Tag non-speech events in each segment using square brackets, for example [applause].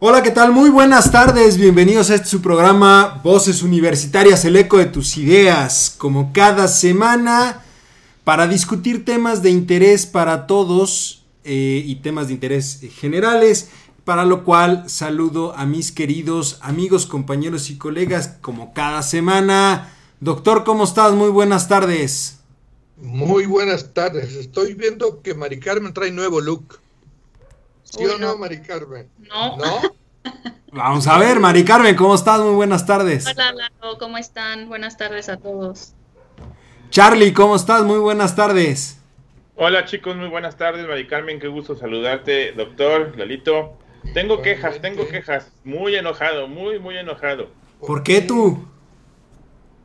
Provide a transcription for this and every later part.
Hola, ¿qué tal? Muy buenas tardes, bienvenidos a este su programa Voces Universitarias, el eco de tus ideas, como cada semana, para discutir temas de interés para todos eh, y temas de interés generales, para lo cual saludo a mis queridos amigos, compañeros y colegas, como cada semana. Doctor, ¿cómo estás? Muy buenas tardes. Muy buenas tardes, estoy viendo que Mari Carmen trae nuevo look. ¿Sí o no, Mari Carmen? No. ¿No? [laughs] Vamos a ver, Mari Carmen, ¿cómo estás? Muy buenas tardes. Hola, Lalo, ¿cómo están? Buenas tardes a todos. Charlie, ¿cómo estás? Muy buenas tardes. Hola chicos, muy buenas tardes, Mari Carmen, qué gusto saludarte, doctor, Lalito. Tengo quejas, tengo quejas, muy enojado, muy, muy enojado. ¿Por qué tú?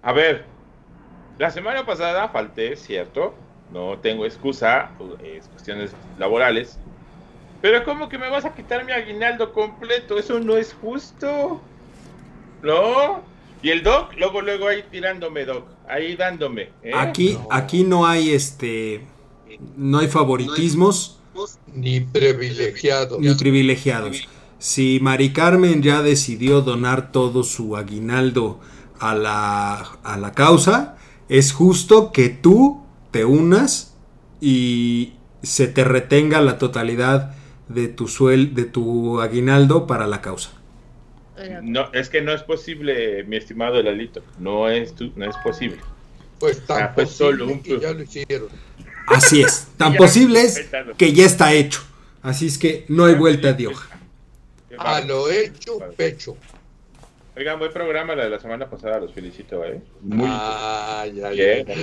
A ver, la semana pasada falté, cierto, no tengo excusa, es cuestiones laborales, pero ¿cómo que me vas a quitar mi aguinaldo completo? Eso no es justo. ¿No? Y el doc, luego, luego ahí tirándome, doc. Ahí dándome. ¿eh? Aquí, aquí no hay este. No hay favoritismos. Ni privilegiados. Ni privilegiados. Si Mari Carmen ya decidió donar todo su aguinaldo a la, a la causa, es justo que tú te unas y se te retenga la totalidad de tu suel, de tu aguinaldo para la causa. No, es que no es posible, mi estimado Lalito. No es, tu, no es posible. Pues tan Ah, pues posible solo un que ya lo hicieron. Así es, [laughs] tan posible es que ya está hecho. Así es que no hay vuelta de hoja. A lo hecho, pecho. Oigan, buen programa la de la semana pasada, los felicito, ¿eh? Muy Ah, ya, Bien. ya.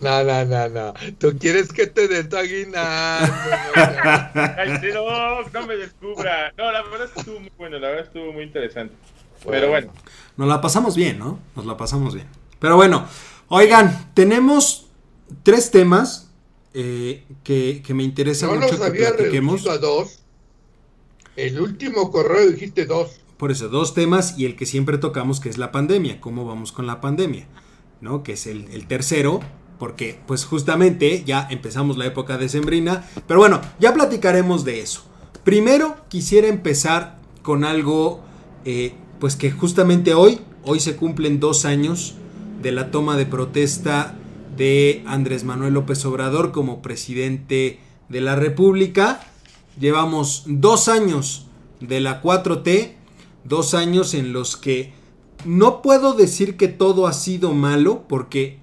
No, no, no, no. Tú quieres que te dé tu aguinaldo. no, [laughs] no. Ay, sí, no, no me descubra. No, la verdad es que estuvo muy bueno, la verdad estuvo muy interesante. Pero bueno, Nos la pasamos bien, ¿no? Nos la pasamos bien. Pero bueno, oigan, tenemos tres temas eh, que, que me interesa No mucho los que había platiquemos. reducido a dos. El último correo dijiste dos. Por eso, dos temas y el que siempre tocamos, que es la pandemia. ¿Cómo vamos con la pandemia? ¿No? Que es el, tercero, porque pues justamente ya empezamos la época decembrina. Pero bueno, ya platicaremos de eso. Primero quisiera empezar con algo, eh, pues que justamente hoy, hoy se cumplen dos años de la toma de protesta de Andrés Manuel López Obrador como presidente de la República. Llevamos dos años de la 4T, dos años en los que no puedo decir que todo ha sido malo, porque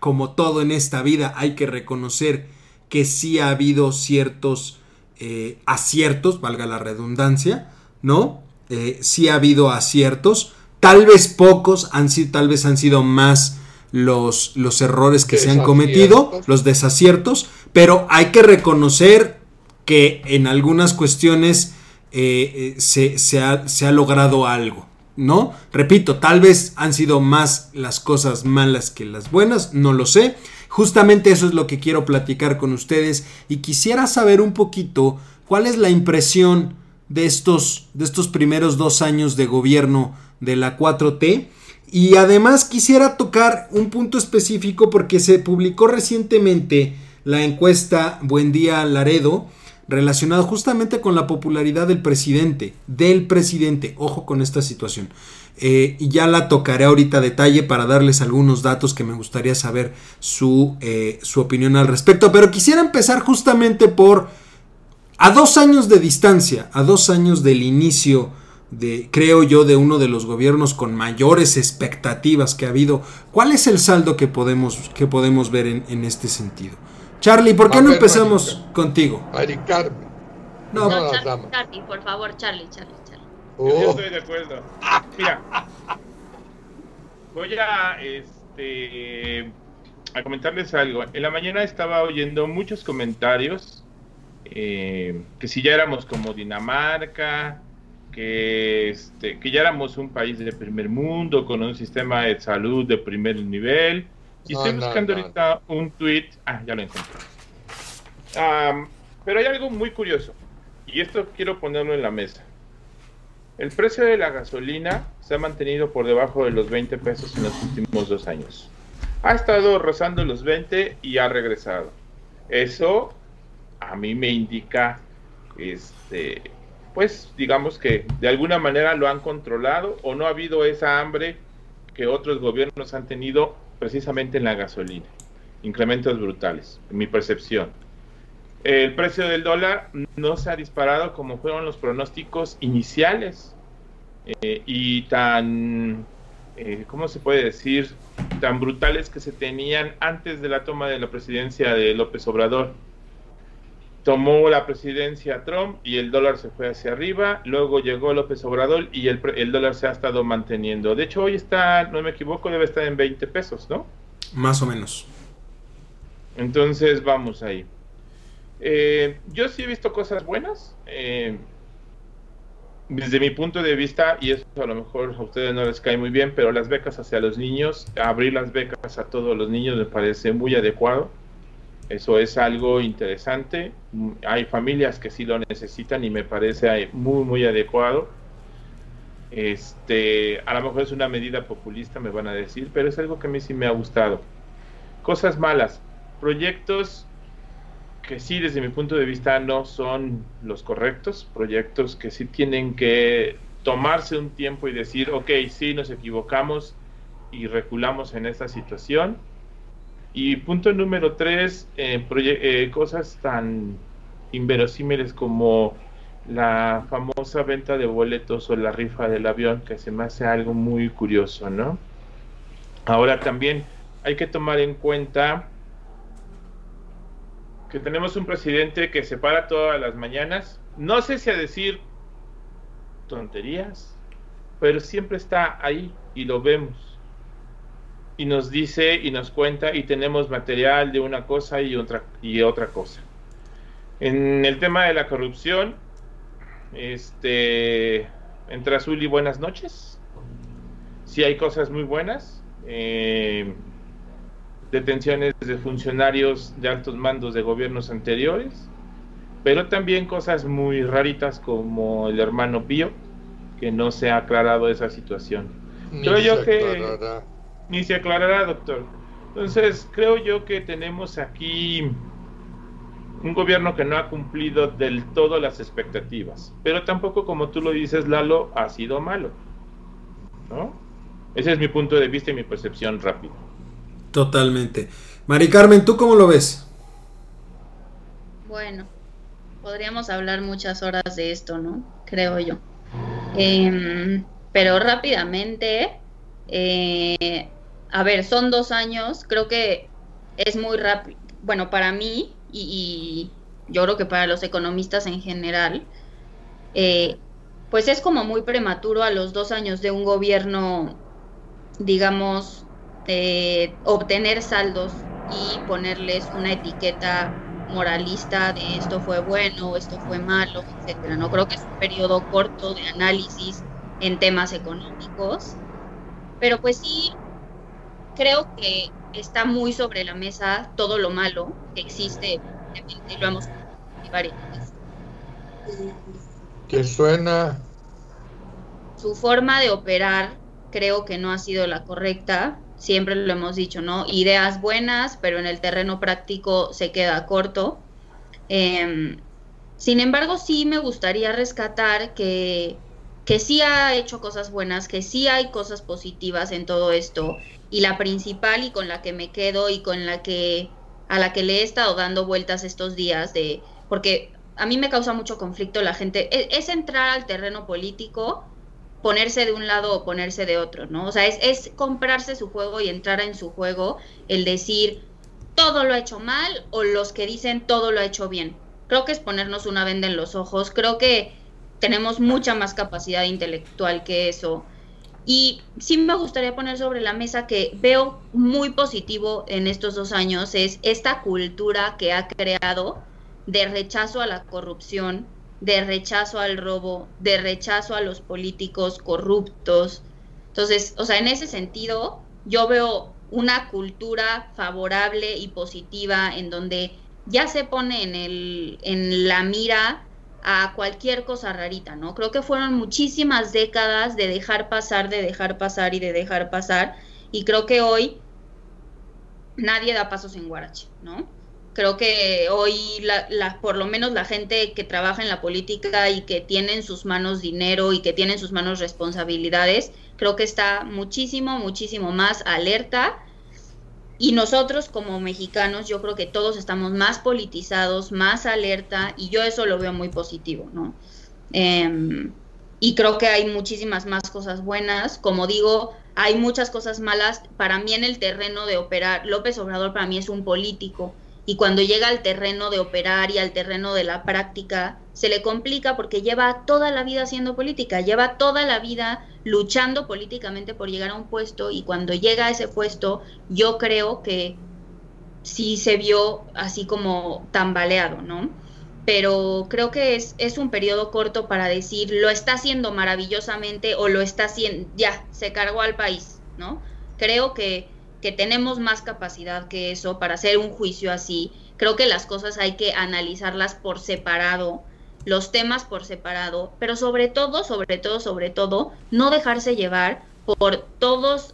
como todo en esta vida hay que reconocer que sí ha habido ciertos eh, aciertos, valga la redundancia, ¿no? Eh, sí ha habido aciertos, tal vez pocos, han sido, tal vez han sido más los, los errores que se han cometido, los desaciertos, pero hay que reconocer que en algunas cuestiones eh, eh, se, ha, se ha logrado algo, ¿no? Repito, tal vez han sido más las cosas malas que las buenas, no lo sé. Justamente eso es lo que quiero platicar con ustedes y quisiera saber un poquito cuál es la impresión de estos, de estos primeros dos años de gobierno de la 4T. Y además quisiera tocar un punto específico porque se publicó recientemente la encuesta Buen Día Laredo relacionado justamente con la popularidad del presidente, del presidente, ojo con esta situación. Eh, y ya la tocaré ahorita a detalle para darles algunos datos que me gustaría saber su, eh, su opinión al respecto. Pero quisiera empezar justamente por, a dos años de distancia, a dos años del inicio de, creo yo, de uno de los gobiernos con mayores expectativas que ha habido. ¿Cuál es el saldo que podemos, que podemos ver en, en este sentido? Charlie, ¿por qué A no ver, empezamos contigo? Mari Carmen. No, No, No, las Charlie, damas. Charlie, por favor, Charlie, Charlie, Charlie. yo Oh, estoy de acuerdo. Mira, voy a, este, a comentarles algo. En la mañana estaba oyendo muchos comentarios eh, que si ya éramos como Dinamarca, que, este, que ya éramos un país de primer mundo con un sistema de salud de primer nivel. Y estoy buscando ahorita un tweet. Ah, ya lo encontré. pero hay algo muy curioso. Y esto quiero ponerlo en la mesa. El precio de la gasolina se ha mantenido por debajo de los 20 pesos en los últimos dos años. Ha estado rozando los 20 y ha regresado. Eso a mí me indica, este, pues digamos que de alguna manera lo han controlado o no ha habido esa hambre que otros gobiernos han tenido precisamente en la gasolina. Incrementos brutales, en mi percepción. El precio del dólar no se ha disparado como fueron los pronósticos iniciales eh, y tan, eh, ¿cómo se puede decir? Tan brutales que se tenían antes de la toma de la presidencia de López Obrador. Tomó la presidencia Trump y el dólar se fue hacia arriba, luego llegó López Obrador y el, el dólar se ha estado manteniendo. De hecho, hoy está, no me equivoco, debe estar en 20 pesos, ¿no? Más o menos. Entonces, vamos ahí. Eh, yo sí he visto cosas buenas. Eh, desde mi punto de vista, y eso a lo mejor a ustedes no les cae muy bien, pero las becas hacia los niños, abrir las becas a todos los niños me parece muy adecuado. Eso es algo interesante. Hay familias que sí lo necesitan y me parece muy, muy adecuado. Este, a lo mejor es una medida populista, me van a decir, pero es algo que a mí sí me ha gustado. Cosas malas, proyectos que sí, desde mi punto de vista, no son los correctos, proyectos que sí tienen que tomarse un tiempo y decir, ok, sí, nos equivocamos y reculamos en esta situación. Y punto número tres, eh, eh, cosas tan inverosímiles como la famosa venta de boletos o la rifa del avión, que se me hace algo muy curioso, ¿no? Ahora también hay que tomar en cuenta que tenemos un presidente que se para todas las mañanas, no sé si a decir tonterías, pero siempre está ahí y lo vemos. Y nos dice y nos cuenta y tenemos material de una cosa y otra, y otra cosa. En el tema de la corrupción, este, entre azul y buenas noches, si hay cosas muy buenas. Eh, detenciones de funcionarios de altos mandos de gobiernos anteriores, pero también cosas muy raritas como el hermano Pío, que no se ha aclarado esa situación. creo yo que ni se aclarará, doctor. Entonces, creo yo que tenemos aquí un gobierno que no ha cumplido del todo las expectativas, pero tampoco, como tú lo dices, Lalo, ha sido malo. ¿No? Ese es mi punto de vista y mi percepción rápida. Totalmente. Mari Carmen, ¿tú cómo lo ves? Bueno, podríamos hablar muchas horas de esto, ¿no? Creo yo. Em, pero rápidamente, eh, a ver, son dos años, creo que es muy rápido, bueno, para mí y, yo creo que para los economistas en general, eh, pues es como muy prematuro a los dos años de un gobierno, digamos, eh, obtener saldos y ponerles una etiqueta moralista de esto fue bueno, esto fue malo, etcétera. No creo que es un periodo corto de análisis en temas económicos, pero pues sí creo que está muy sobre la mesa todo lo malo que existe, y lo hemos varias Que suena. Su forma de operar creo que no ha sido la correcta siempre lo hemos dicho, ¿no? Ideas buenas, pero en el terreno práctico se queda corto. Em, sin embargo, sí me gustaría rescatar que, que sí ha hecho cosas buenas, que sí hay cosas positivas en todo esto. Y la principal y con la que me quedo y con la que a la que le he estado dando vueltas estos días de porque a mí me causa mucho conflicto la gente es, es entrar al terreno político ponerse de un lado o ponerse de otro, ¿no? O sea, es, comprarse su juego y entrar en su juego, el decir todo lo ha hecho mal o los que dicen todo lo ha hecho bien. Creo que es ponernos una venda en los ojos, creo que tenemos mucha más capacidad intelectual que eso. Y sí me gustaría poner sobre la mesa que veo muy positivo en estos dos años es esta cultura que ha creado de rechazo a la corrupción, de rechazo al robo, de rechazo a los políticos corruptos. Entonces, o sea, en ese sentido, yo veo una cultura favorable y positiva en donde ya se pone en, el, en la mira a cualquier cosa rarita, ¿no? Creo que fueron muchísimas décadas de dejar pasar, de dejar pasar y de dejar pasar, y creo que hoy nadie da pasos en Guarache, ¿no? Creo que hoy, la, por lo menos la gente que trabaja en la política y que tiene en sus manos dinero y que tiene en sus manos responsabilidades, creo que está muchísimo, muchísimo más alerta y nosotros como mexicanos, yo creo que todos estamos más politizados, más alerta, y yo eso lo veo muy positivo, ¿no? Em, y creo que hay muchísimas más cosas buenas. Como digo, hay muchas cosas malas. Para mí en el terreno de operar, López Obrador para mí es un político y cuando llega al terreno de operar y al terreno de la práctica, se le complica porque lleva toda la vida haciendo política, lleva toda la vida luchando políticamente por llegar a un puesto y cuando llega a ese puesto, yo creo que sí se vio así como tambaleado, ¿no? Pero creo que es, es un periodo corto para decir lo está haciendo maravillosamente o lo está haciendo, ya, se cargó al país, ¿no? Creo que que tenemos más capacidad que eso para hacer un juicio así. Creo que las cosas hay que analizarlas por separado, los temas por separado, pero sobre todo, sobre todo, sobre todo, no dejarse llevar por todos,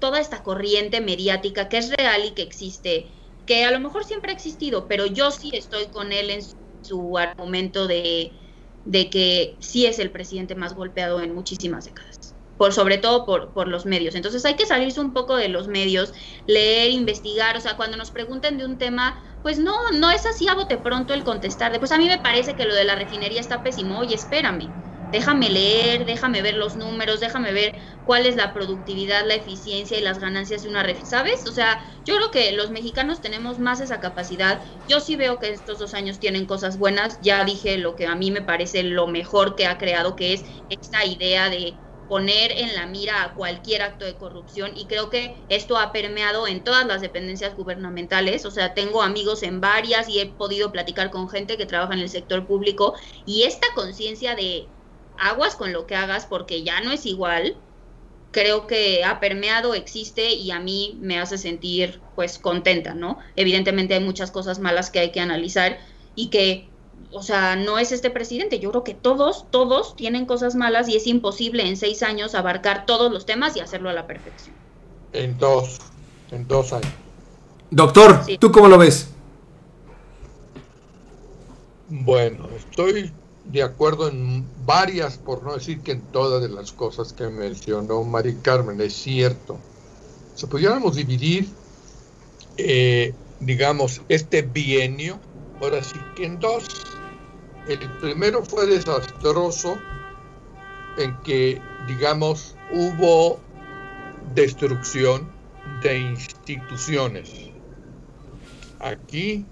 toda esta corriente mediática que es real y que existe, que a lo mejor siempre ha existido, pero yo sí estoy con él en su argumento de, de que sí es el presidente más golpeado en muchísimas décadas por sobre todo por, por los medios. Entonces hay que salirse un poco de los medios, leer, investigar, o sea, cuando nos pregunten de un tema, pues no, no es así a bote pronto el contestar. Pues a mí me parece que lo de la refinería está pésimo, oye, espérame, déjame leer, déjame ver los números, déjame ver cuál es la productividad, la eficiencia y las ganancias de una refinería, ¿sabes? O sea, yo creo que los mexicanos tenemos más esa capacidad. Yo sí veo que estos dos años tienen cosas buenas, ya dije lo que a mí me parece lo mejor que ha creado, que es esta idea de poner en la mira a cualquier acto de corrupción y creo que esto ha permeado en todas las dependencias gubernamentales, o sea, tengo amigos en varias y he podido platicar con gente que trabaja en el sector público y esta conciencia de aguas con lo que hagas porque ya no es igual, creo que ha permeado, existe y a mí me hace sentir pues contenta, ¿no? Evidentemente hay muchas cosas malas que hay que analizar y que o sea, no es este presidente. Yo creo que todos, todos tienen cosas malas y es imposible en seis años abarcar todos los temas y hacerlo a la perfección. En dos, en dos años. Doctor, ¿tú cómo lo ves? Bueno, estoy de acuerdo en varias, por no decir que en todas de las cosas que mencionó Mari Carmen, es cierto. Si pudiéramos dividir, eh, digamos, este bienio, ahora sí que en dos, el primero fue desastroso en que, digamos, hubo destrucción de instituciones. Aquí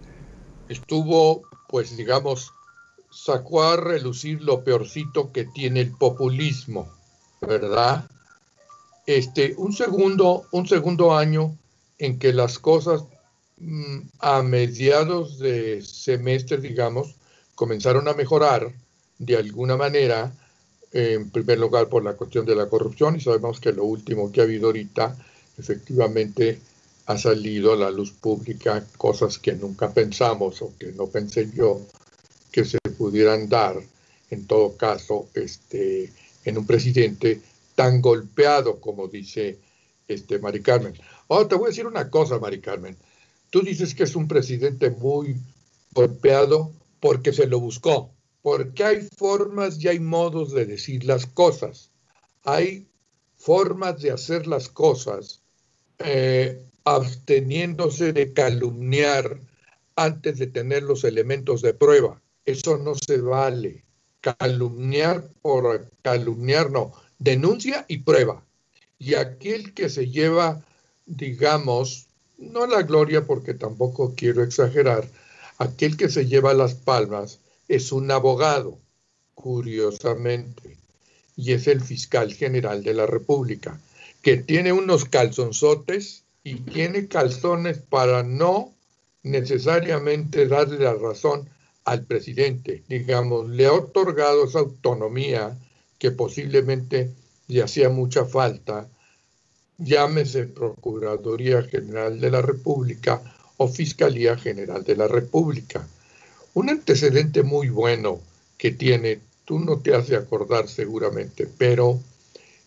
estuvo, pues, digamos, sacó a relucir lo peorcito que tiene el populismo, ¿verdad? Este, un segundo, un segundo año en que las cosas mm, a mediados de semestre, digamos, comenzaron a mejorar de alguna manera, en primer lugar por la cuestión de la corrupción, y sabemos que lo último que ha habido ahorita, efectivamente, ha salido a la luz pública cosas que nunca pensamos o que no pensé yo que se pudieran dar, en todo caso, este, en un presidente tan golpeado como dice este, Mari Carmen. Ahora te voy a decir una cosa, Mari Carmen. Tú dices que es un presidente muy golpeado porque se lo buscó, porque hay formas y hay modos de decir las cosas, hay formas de hacer las cosas eh, absteniéndose de calumniar antes de tener los elementos de prueba. Eso no se vale. Calumniar por calumniar, no. Denuncia y prueba. Y aquel que se lleva, digamos, no la gloria porque tampoco quiero exagerar, Aquel que se lleva las palmas es un abogado, curiosamente, y es el fiscal general de la República, que tiene unos calzonzotes y tiene calzones para no necesariamente darle la razón al presidente. Digamos, le ha otorgado esa autonomía que posiblemente le hacía mucha falta llámese Procuraduría General de la República o Fiscalía General de la República. Un antecedente muy bueno que tiene, tú no te has de acordar seguramente, pero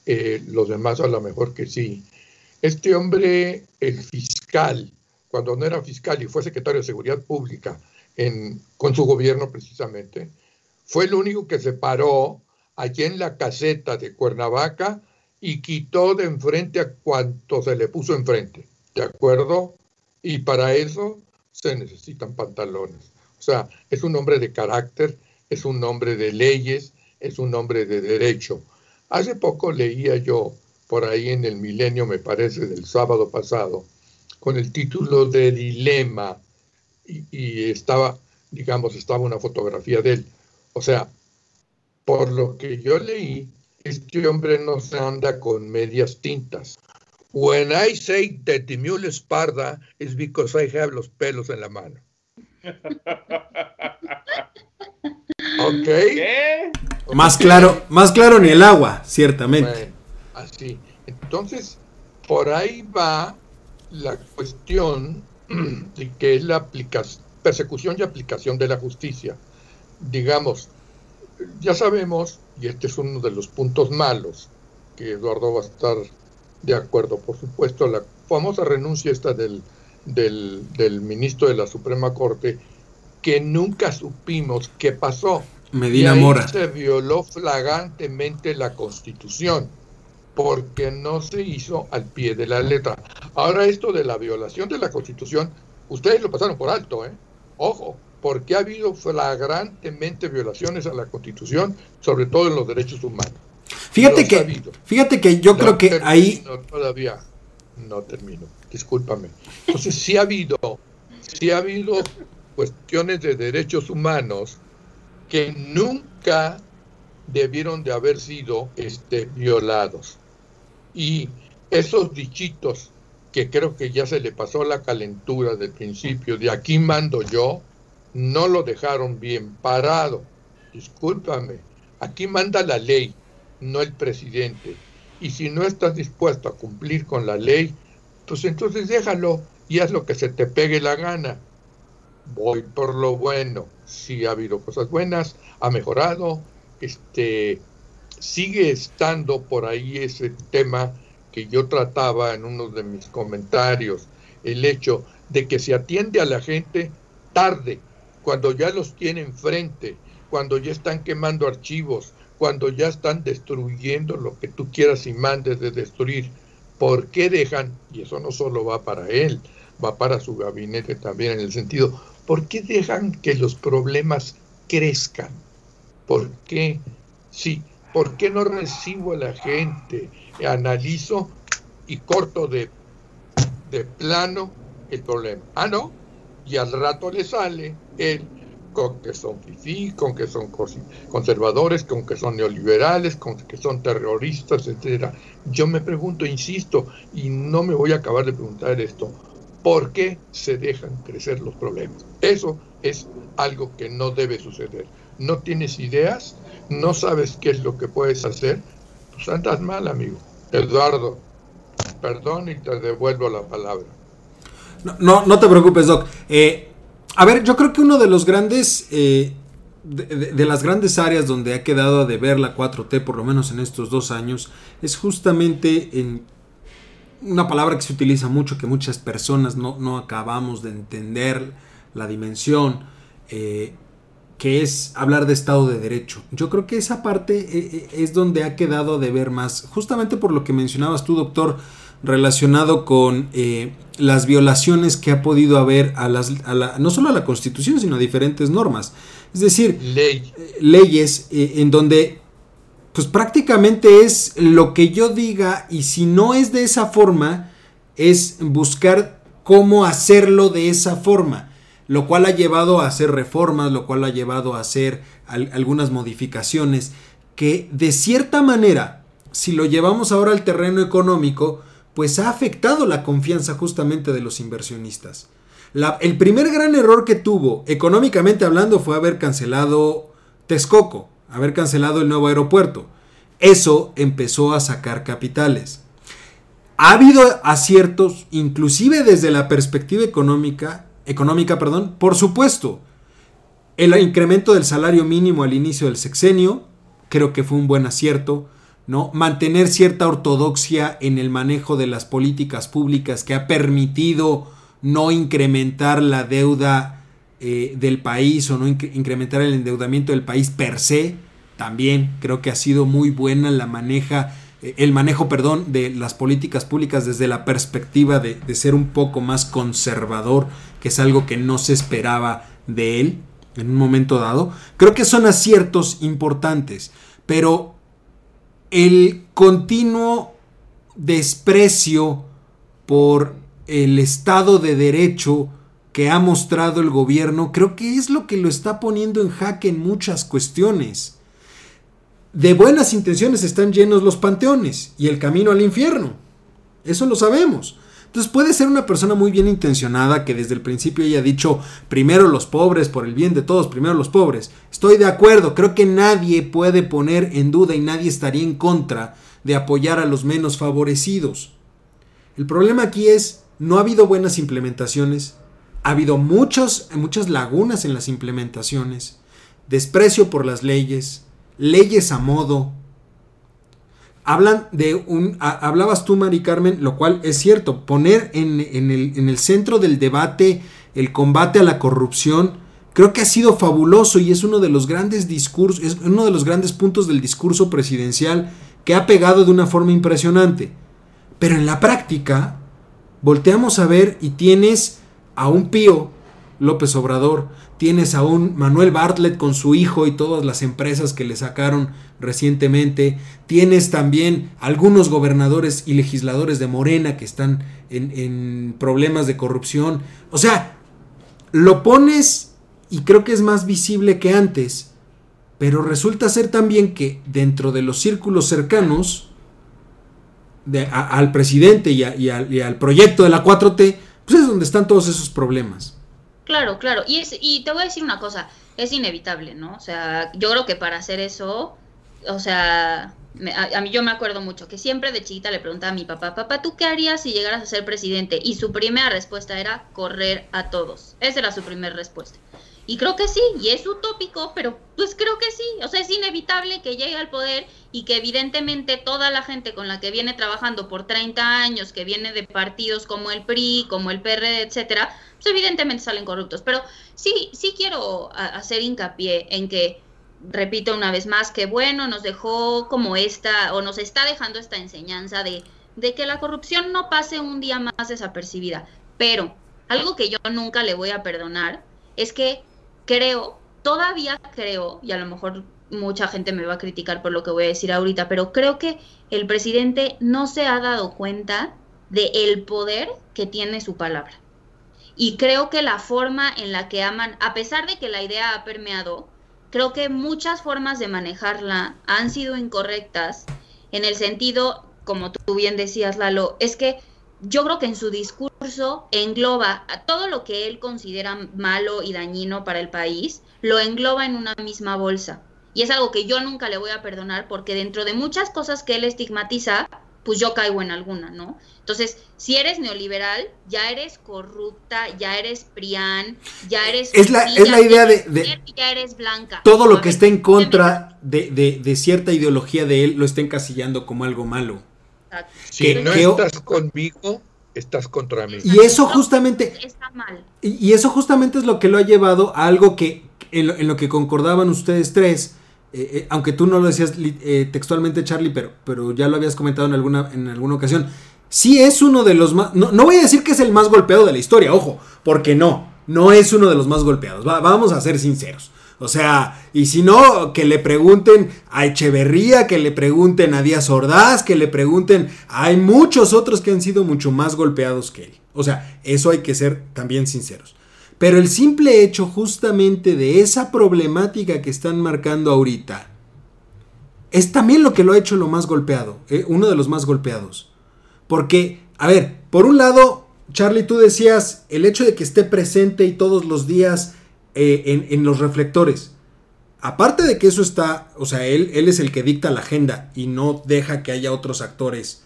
eh, los demás a lo mejor que sí. Este hombre, el fiscal, cuando no era fiscal y fue secretario de Seguridad Pública en, con su gobierno precisamente, fue el único que se paró allí en la caseta de Cuernavaca y quitó de enfrente a cuanto se le puso enfrente. ¿De acuerdo? Y para eso se necesitan pantalones. O sea, es un hombre de carácter, es un hombre de leyes, es un hombre de derecho. Hace poco leía yo por ahí en el milenio, me parece, del sábado pasado, con el título de Dilema, y, estaba, digamos, estaba una fotografía de él. O sea, por lo que yo leí, este hombre no se anda con medias tintas. When I say that the mule is parda, it's because I have los pelos en la mano. [laughs] ¿Ok? ¿Qué? Más claro, más claro ni el agua, ciertamente. Bueno, así. Entonces, por ahí va la cuestión [clears throat] de que es la aplicación, persecución y aplicación de la justicia. Digamos, ya sabemos, y este es uno de los puntos malos, que Eduardo va a estar de acuerdo, por supuesto, la famosa renuncia esta del, del, del ministro de la Suprema Corte, que nunca supimos qué pasó. Medina y Mora. Se violó flagrantemente la Constitución porque no se hizo al pie de la letra. Ahora esto de la violación de la Constitución, ustedes lo pasaron por alto, ¿eh? Ojo, porque ha habido flagrantemente violaciones a la Constitución, sobre todo en los derechos humanos. Fíjate que, habido. fíjate que yo No creo que termino, ahí, todavía no termino, discúlpame. Entonces sí ha habido, sí ha habido cuestiones de derechos humanos que nunca debieron de haber sido este, violados. Y esos dichitos que creo que ya se le pasó la calentura del principio, de aquí mando yo, no lo dejaron bien parado. Discúlpame, aquí manda la ley, no el presidente. Y si no estás dispuesto a cumplir con la ley, pues entonces déjalo y haz lo que se te pegue la gana. Voy por lo bueno. Sí ha habido cosas buenas, ha mejorado, este sigue estando por ahí ese tema que yo trataba en uno de mis comentarios, el hecho de que se atiende a la gente tarde, cuando ya los tiene enfrente, cuando ya están quemando archivos, cuando ya están destruyendo lo que tú quieras y mandes de destruir. ¿Por qué dejan? Y eso no solo va para él, va para su gabinete también en el sentido, ¿por qué dejan que los problemas crezcan? ¿Por qué? Sí, ¿por qué no recibo a la gente? Analizo y corto de, de plano el problema. Ah, no, y al rato le sale él con que son fifí, con que son conservadores, con que son neoliberales, con que son terroristas, etcétera. Yo me pregunto, insisto, y no me voy a acabar de preguntar esto, ¿por qué se dejan crecer los problemas? Eso es algo que no debe suceder. No tienes ideas, no sabes qué es lo que puedes hacer, pues andas mal, amigo. Eduardo, perdón y te devuelvo la palabra. no, no, no te preocupes, Doc. Eh, a ver, yo creo que uno de los grandes, eh, de, las grandes áreas donde ha quedado a deber la 4T, por lo menos en estos dos años, es justamente en una palabra que se utiliza mucho, que muchas personas no, no acabamos de entender la dimensión, eh, que es hablar de Estado de Derecho. Yo creo que esa parte eh, es donde ha quedado de ver más, justamente por lo que mencionabas tú, doctor, relacionado con eh, las violaciones que ha podido haber a las, a la- no solo a la Constitución, sino a diferentes normas. Es decir, Ley. eh, leyes eh, en donde pues prácticamente es lo que yo diga y si no es de esa forma es buscar cómo hacerlo de esa forma lo cual ha llevado a hacer reformas lo cual ha llevado a hacer al- algunas modificaciones que de cierta manera si lo llevamos ahora al terreno económico pues ha afectado la confianza justamente de los inversionistas el primer gran error que tuvo, económicamente hablando, fue haber cancelado Texcoco, haber cancelado el nuevo aeropuerto. Eso empezó a sacar capitales. ha habido aciertos, inclusive desde la perspectiva económica, económica, perdón, por supuesto. El incremento del salario mínimo al inicio del sexenio, creo que fue un buen acierto, ¿no? Mantener cierta ortodoxia en el manejo de las políticas públicas que ha permitido no incrementar la deuda eh, del país o no incrementar el endeudamiento del país per se, también creo que ha sido muy buena la maneja el manejo, perdón, de las políticas públicas desde la perspectiva de, ser un poco más conservador, que es algo que no se esperaba de él en un momento dado. Creo que son aciertos importantes, pero el continuo desprecio por el Estado de Derecho que ha mostrado el gobierno, creo que es lo que lo está poniendo en jaque en muchas cuestiones de buenas intenciones están llenos los panteones y el camino al infierno. Eso lo sabemos. Entonces puede ser una persona muy bien intencionada que desde el principio haya dicho primero los pobres, por el bien de todos, primero los pobres. Estoy de acuerdo, creo que nadie puede poner en duda y nadie estaría en contra de apoyar a los menos favorecidos. El problema aquí es, no ha habido buenas implementaciones, ha habido muchos, muchas lagunas en las implementaciones, desprecio por las leyes, leyes a modo. Hablan de un. hablabas tú, Mari Carmen, lo cual es cierto. Poner en, el, en el centro del debate el combate a la corrupción. Creo que ha sido fabuloso y es uno de los grandes discursos, es uno de los grandes puntos del discurso presidencial que ha pegado de una forma impresionante. Pero en la práctica, volteamos a ver y tienes a un pío López Obrador, tienes a un Manuel Bartlett con su hijo y todas las empresas que le sacaron recientemente, tienes también algunos gobernadores y legisladores de Morena que están en, problemas de corrupción, o sea, lo pones y creo que es más visible que antes, pero resulta ser también que dentro de los círculos cercanos al presidente y, y al proyecto de la 4T, pues es donde están todos esos problemas. Claro, claro. Y, es, y te voy a decir una cosa, es inevitable, ¿no? O sea, yo creo que para hacer eso, o sea, a, mí yo me acuerdo mucho que siempre de chiquita le preguntaba a mi papá, papá, ¿tú qué harías si llegaras a ser presidente? Y su primera respuesta era correr a todos. Esa era su primera respuesta. Y creo que sí, y es utópico, pero pues creo que sí. O sea, es inevitable que llegue al poder y que evidentemente toda la gente con la que viene trabajando por 30 años, que viene de partidos como el PRI, como el PRD, etcétera, pues evidentemente salen corruptos. Pero sí, sí quiero hacer hincapié en que, repito una vez más, que bueno, nos dejó como esta, o nos está dejando esta enseñanza de, de que la corrupción no pase un día más desapercibida. Pero algo que yo nunca le voy a perdonar es que creo, todavía creo, y a lo mejor mucha gente me va a criticar por lo que voy a decir ahorita, pero creo que el presidente no se ha dado cuenta de el poder que tiene su palabra. Y creo que la forma en la que aman, a pesar de que la idea ha permeado, creo que muchas formas de manejarla han sido incorrectas en el sentido, como tú bien decías, Lalo, es que yo creo que en su discurso engloba a todo lo que él considera malo y dañino para el país, lo engloba en una misma bolsa. Y es algo que yo nunca le voy a perdonar porque dentro de muchas cosas que él estigmatiza, pues yo caigo en alguna, ¿no? Entonces, si eres neoliberal, ya eres corrupta, ya eres prián, ya eres... Es la, es la idea de, Ya eres blanca. Todo lo que esté en contra de, de, cierta ideología de él lo está encasillando como algo malo. Si no estás conmigo, estás contra mí. Y eso justamente... Está mal. Y, eso justamente es lo que lo ha llevado a algo que, en lo, que concordaban ustedes tres, eh, eh, aunque tú no lo decías eh, textualmente, Charlie, pero, pero ya lo habías comentado en alguna, en alguna ocasión, sí es uno de los más... No, voy a decir que es el más golpeado de la historia, ojo, porque no, no es uno de los más golpeados, vamos a ser sinceros. O sea, y si no, que le pregunten a Echeverría, que le pregunten a Díaz Ordaz, que le pregunten. Hay muchos otros que han sido mucho más golpeados que él. O sea, eso hay que ser también sinceros. Pero el simple hecho justamente de esa problemática que están marcando ahorita es también lo que lo ha hecho lo más golpeado, eh, uno de los más golpeados. Porque, a ver, por un lado, Charlie, tú decías el hecho de que esté presente y todos los días eh, en, los reflectores. Aparte de que eso está, o sea, él, él es el que dicta la agenda y no deja que haya otros actores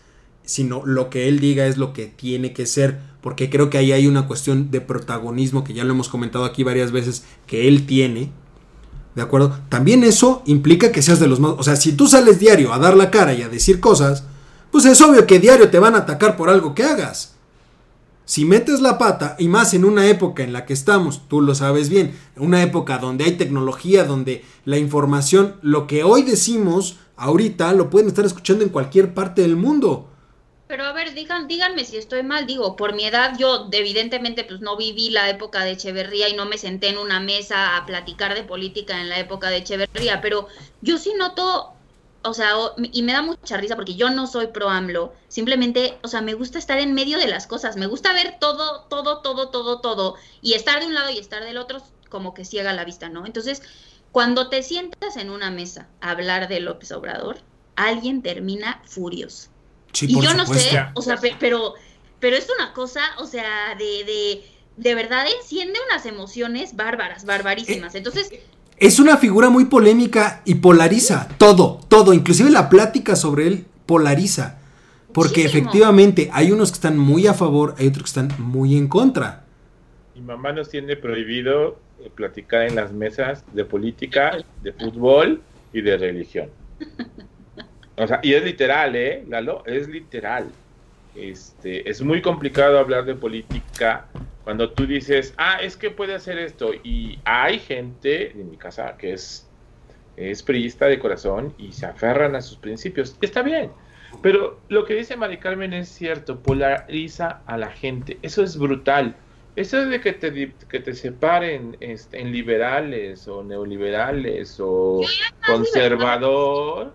sino lo que él diga es lo que tiene que ser, porque creo que ahí hay una cuestión de protagonismo que ya lo hemos comentado aquí varias veces, que él tiene, ¿de acuerdo? También eso implica que seas de los más, o sea, si tú sales diario a dar la cara y a decir cosas, pues es obvio que diario te van a atacar por algo que hagas. Si metes la pata, y más en una época en la que estamos, tú lo sabes bien, una época donde hay tecnología, donde la información, lo que hoy decimos, ahorita lo pueden estar escuchando en cualquier parte del mundo. Pero a ver, digan, díganme si estoy mal. Digo, por mi edad, yo evidentemente pues no viví la época de Echeverría y no me senté en una mesa a platicar de política en la época de Echeverría, pero yo sí noto, o sea, y me da mucha risa porque yo no soy pro AMLO, simplemente, o sea, me gusta estar en medio de las cosas, me gusta ver todo, todo, todo, todo, todo, y estar de un lado y estar del otro como que ciega la vista, ¿no? Entonces, cuando te sientas en una mesa a hablar de López Obrador, alguien termina furioso y yo no sé, o sea, pero, pero es una cosa, o sea, de, de, de verdad enciende unas emociones bárbaras, barbarísimas. Eh, Entonces... Es una figura muy polémica y polariza todo, todo, inclusive la plática sobre él polariza. Porque efectivamente hay unos que están muy a favor, hay otros que están muy en contra. Mi mamá nos tiene prohibido eh, platicar en las mesas de política, de fútbol y de religión. O sea, y es literal, ¿eh? Lalo, es literal. Este, es muy complicado hablar de política cuando tú dices, ah, es que puede hacer esto. Y hay gente en mi casa que es, es priista de corazón y se aferran a sus principios. Está bien. Pero lo que dice Mari Carmen es cierto, polariza a la gente. Eso es brutal. Eso de que te, que te separen este, en liberales o neoliberales o conservador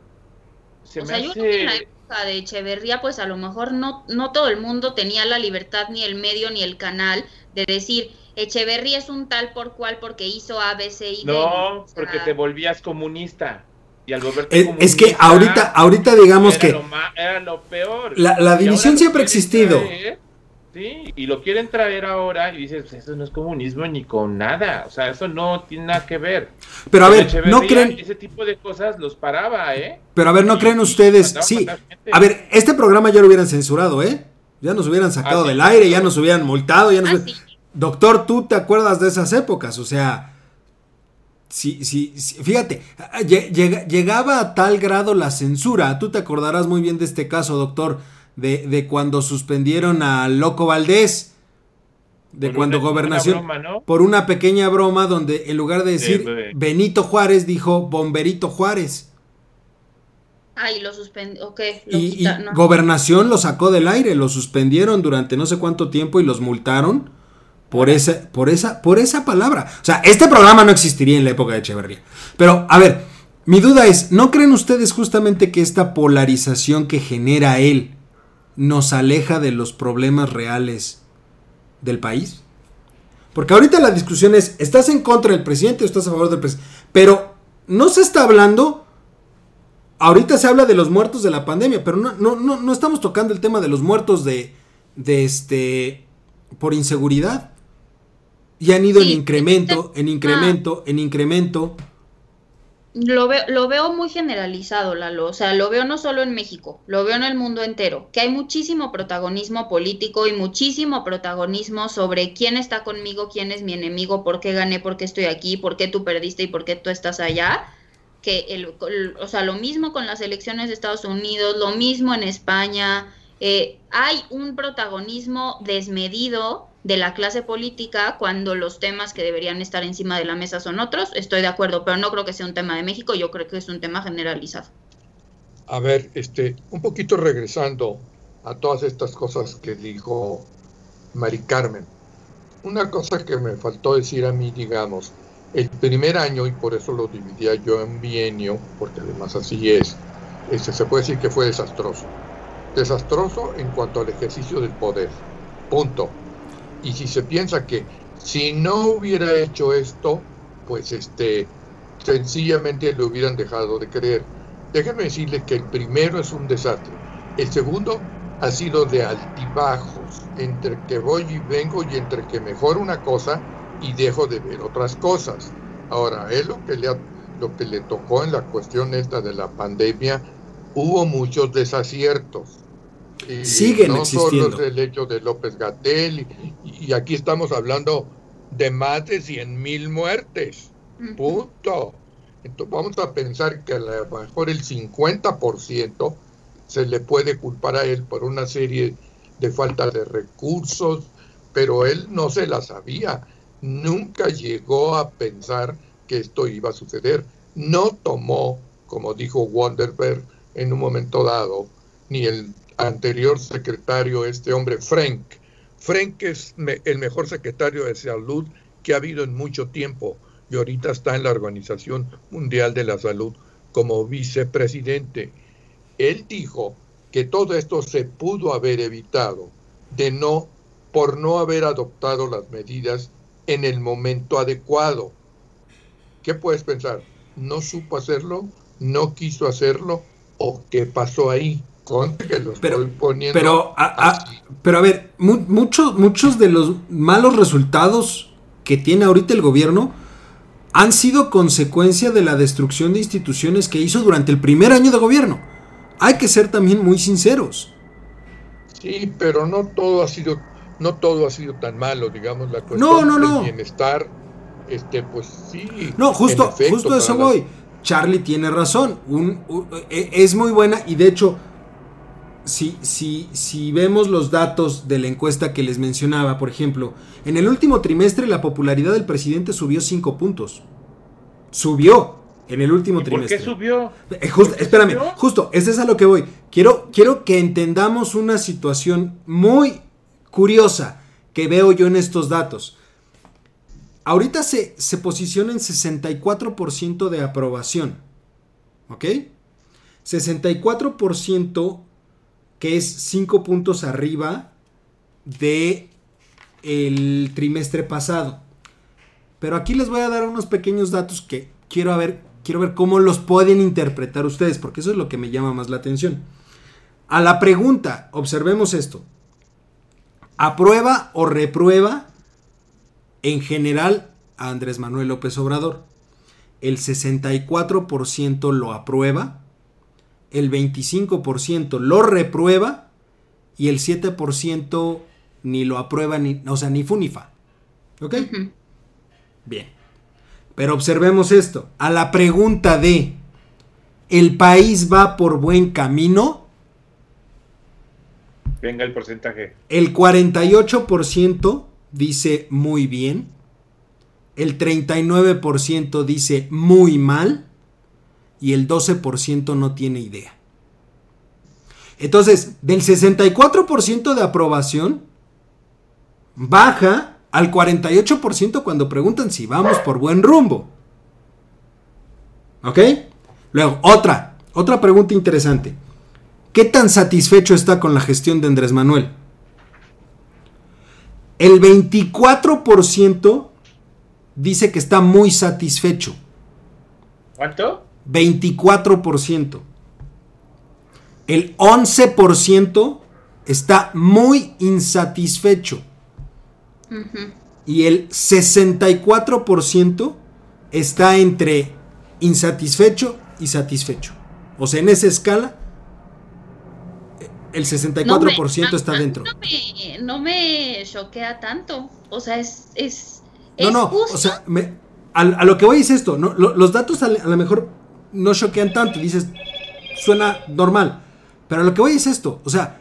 o sea, yo en la época de Echeverría, pues a lo mejor no, no todo el mundo tenía la libertad, ni el medio, ni el canal de decir, Echeverría es un tal por cual porque hizo ABC y No, porque te volvías comunista. Y al volverte es, comunista, es que ahorita, ahorita digamos que... era lo peor. La, la división siempre ha existido. Sí, y lo quieren traer ahora y dices, pues eso no es comunismo ni con nada, o sea, eso no tiene nada que ver. Pero a ver, no creen... Ese tipo de cosas los paraba, ¿eh? Pero a ver, ¿no creen ustedes? Sí, a ver, este programa ya lo hubieran censurado, ¿eh? Ya nos hubieran sacado ah, del aire, ya nos hubieran multado, ya nos... Ah, Doctor, ¿tú te acuerdas de esas épocas? O sea, sí, sí, fíjate, llegaba a tal grado la censura, tú te acordarás muy bien de este caso, doctor, de, cuando suspendieron a Loco Valdés, de cuando gobernación, por una pequeña broma donde en lugar de decir Benito Juárez dijo Bomberito Juárez. Ah, y lo suspendió, y, gobernación lo sacó del aire, lo suspendieron durante no sé cuánto tiempo y los multaron por esa, por esa, por esa palabra. O sea, este programa no existiría en la época de Echeverría. Pero, a ver, mi duda es, ¿no creen ustedes justamente que esta polarización que genera él nos aleja de los problemas reales del país? Porque ahorita la discusión es, ¿estás en contra del presidente o estás a favor del presidente? Pero no se está hablando, ahorita se habla de los muertos de la pandemia, pero no, no, no, no estamos tocando el tema de los muertos de, de este, por inseguridad. Y han ido en incremento, en incremento, en incremento. Lo veo, lo veo muy generalizado, Lalo. O sea, lo veo no solo en México, lo veo en el mundo entero. Que hay muchísimo protagonismo político y muchísimo protagonismo sobre quién está conmigo, quién es mi enemigo, por qué gané, por qué estoy aquí, por qué tú perdiste y por qué tú estás allá. Que el, o sea, lo mismo con las elecciones de Estados Unidos, lo mismo en España. Eh, hay un protagonismo desmedido de la clase política cuando los temas que deberían estar encima de la mesa son otros. Estoy de acuerdo, pero no creo que sea un tema de México, yo creo que es un tema generalizado. A ver, este, un poquito regresando a todas estas cosas que dijo Mari Carmen. Una cosa que me faltó decir a mí, digamos, el primer año, y por eso lo dividía yo en bienio, porque además así es, este, se puede decir que fue desastroso. Desastroso en cuanto al ejercicio del poder. Punto y si se piensa que si no hubiera hecho esto, pues este sencillamente le hubieran dejado de creer. Déjenme decirles que el primero es un desastre. El segundo ha sido de altibajos, entre que voy y vengo y entre que mejoro una cosa y dejo de ver otras cosas. Ahora, es lo que le, lo que le tocó en la cuestión esta de la pandemia, hubo muchos desaciertos. Siguen no existiendo. solo es el hecho de López Gatel, y, y aquí estamos hablando de más de 100 mil muertes. Punto. Entonces vamos a pensar que a lo mejor el 50% se le puede culpar a él por una serie de falta de recursos, pero él no se la sabía. Nunca llegó a pensar que esto iba a suceder. No tomó, como dijo Wanderberg en un momento dado, ni el anterior secretario, este hombre Frank. Frank es el mejor secretario de salud que ha habido en mucho tiempo y ahorita está en la Organización Mundial de la Salud como vicepresidente. Él dijo que todo esto se pudo haber evitado de no por no haber adoptado las medidas en el momento adecuado. ¿Qué puedes pensar? ¿No supo hacerlo? ¿No quiso hacerlo? ¿O qué pasó ahí? Conte que lo Pero- estoy poniendo Pero a, pero a ver, mu- muchos, muchos de los malos resultados que tiene ahorita el gobierno han sido consecuencia de la destrucción de instituciones que hizo durante el primer año de gobierno. Hay que ser también muy sinceros. Sí, pero no todo ha sido, no todo ha sido tan malo, digamos, la cuestión No, no, del no. bienestar, este, pues sí. No, justo, efecto, justo eso las- voy. Charlie tiene razón. Un- e- es muy buena y de hecho, si, si, si vemos los datos de la encuesta que les mencionaba, por ejemplo, en el último trimestre la popularidad del presidente subió 5 puntos. Subió en el último ¿Y ¿Por trimestre. qué subió? Eh, justo- ¿Por qué espérame, subió? justo, ese es a lo que voy. Quiero, quiero que entendamos una situación muy curiosa que veo yo en estos datos. Ahorita se, se posiciona en 64% de aprobación. ¿Ok? 64% que es 5 puntos arriba de el trimestre pasado. Pero aquí les voy a dar unos pequeños datos que quiero ver, quiero ver cómo los pueden interpretar ustedes, porque eso es lo que me llama más la atención. A la pregunta, observemos esto. ¿Aprueba o reprueba en general a Andrés Manuel López Obrador? El 64% lo aprueba, el 25% lo reprueba y el 7% ni lo aprueba ni, o sea, ni funifa. ¿Ok? Bien. Pero observemos esto. A la pregunta de ¿el país va por buen camino? Venga el porcentaje. El 48% dice muy bien. El 39% dice muy mal. Y el 12% no tiene idea. Entonces, del 64% de aprobación, baja al 48% cuando preguntan si vamos por buen rumbo. ¿Ok? Luego, otra, otra pregunta interesante. ¿Qué tan satisfecho está con la gestión de Andrés Manuel? El 24% dice que está muy satisfecho. ¿Cuánto? 24%. El 11% está muy insatisfecho. Y el 64% está entre insatisfecho y satisfecho. O sea, en esa escala, el 64% No me- está a- dentro. No me, no choquea tanto. O sea, es. es No, es no, justo. o sea, me- a, a lo que voy es esto, ¿no? Lo- los datos a, a lo mejor no choquean tanto, dices, suena normal, pero lo que voy es esto, o sea,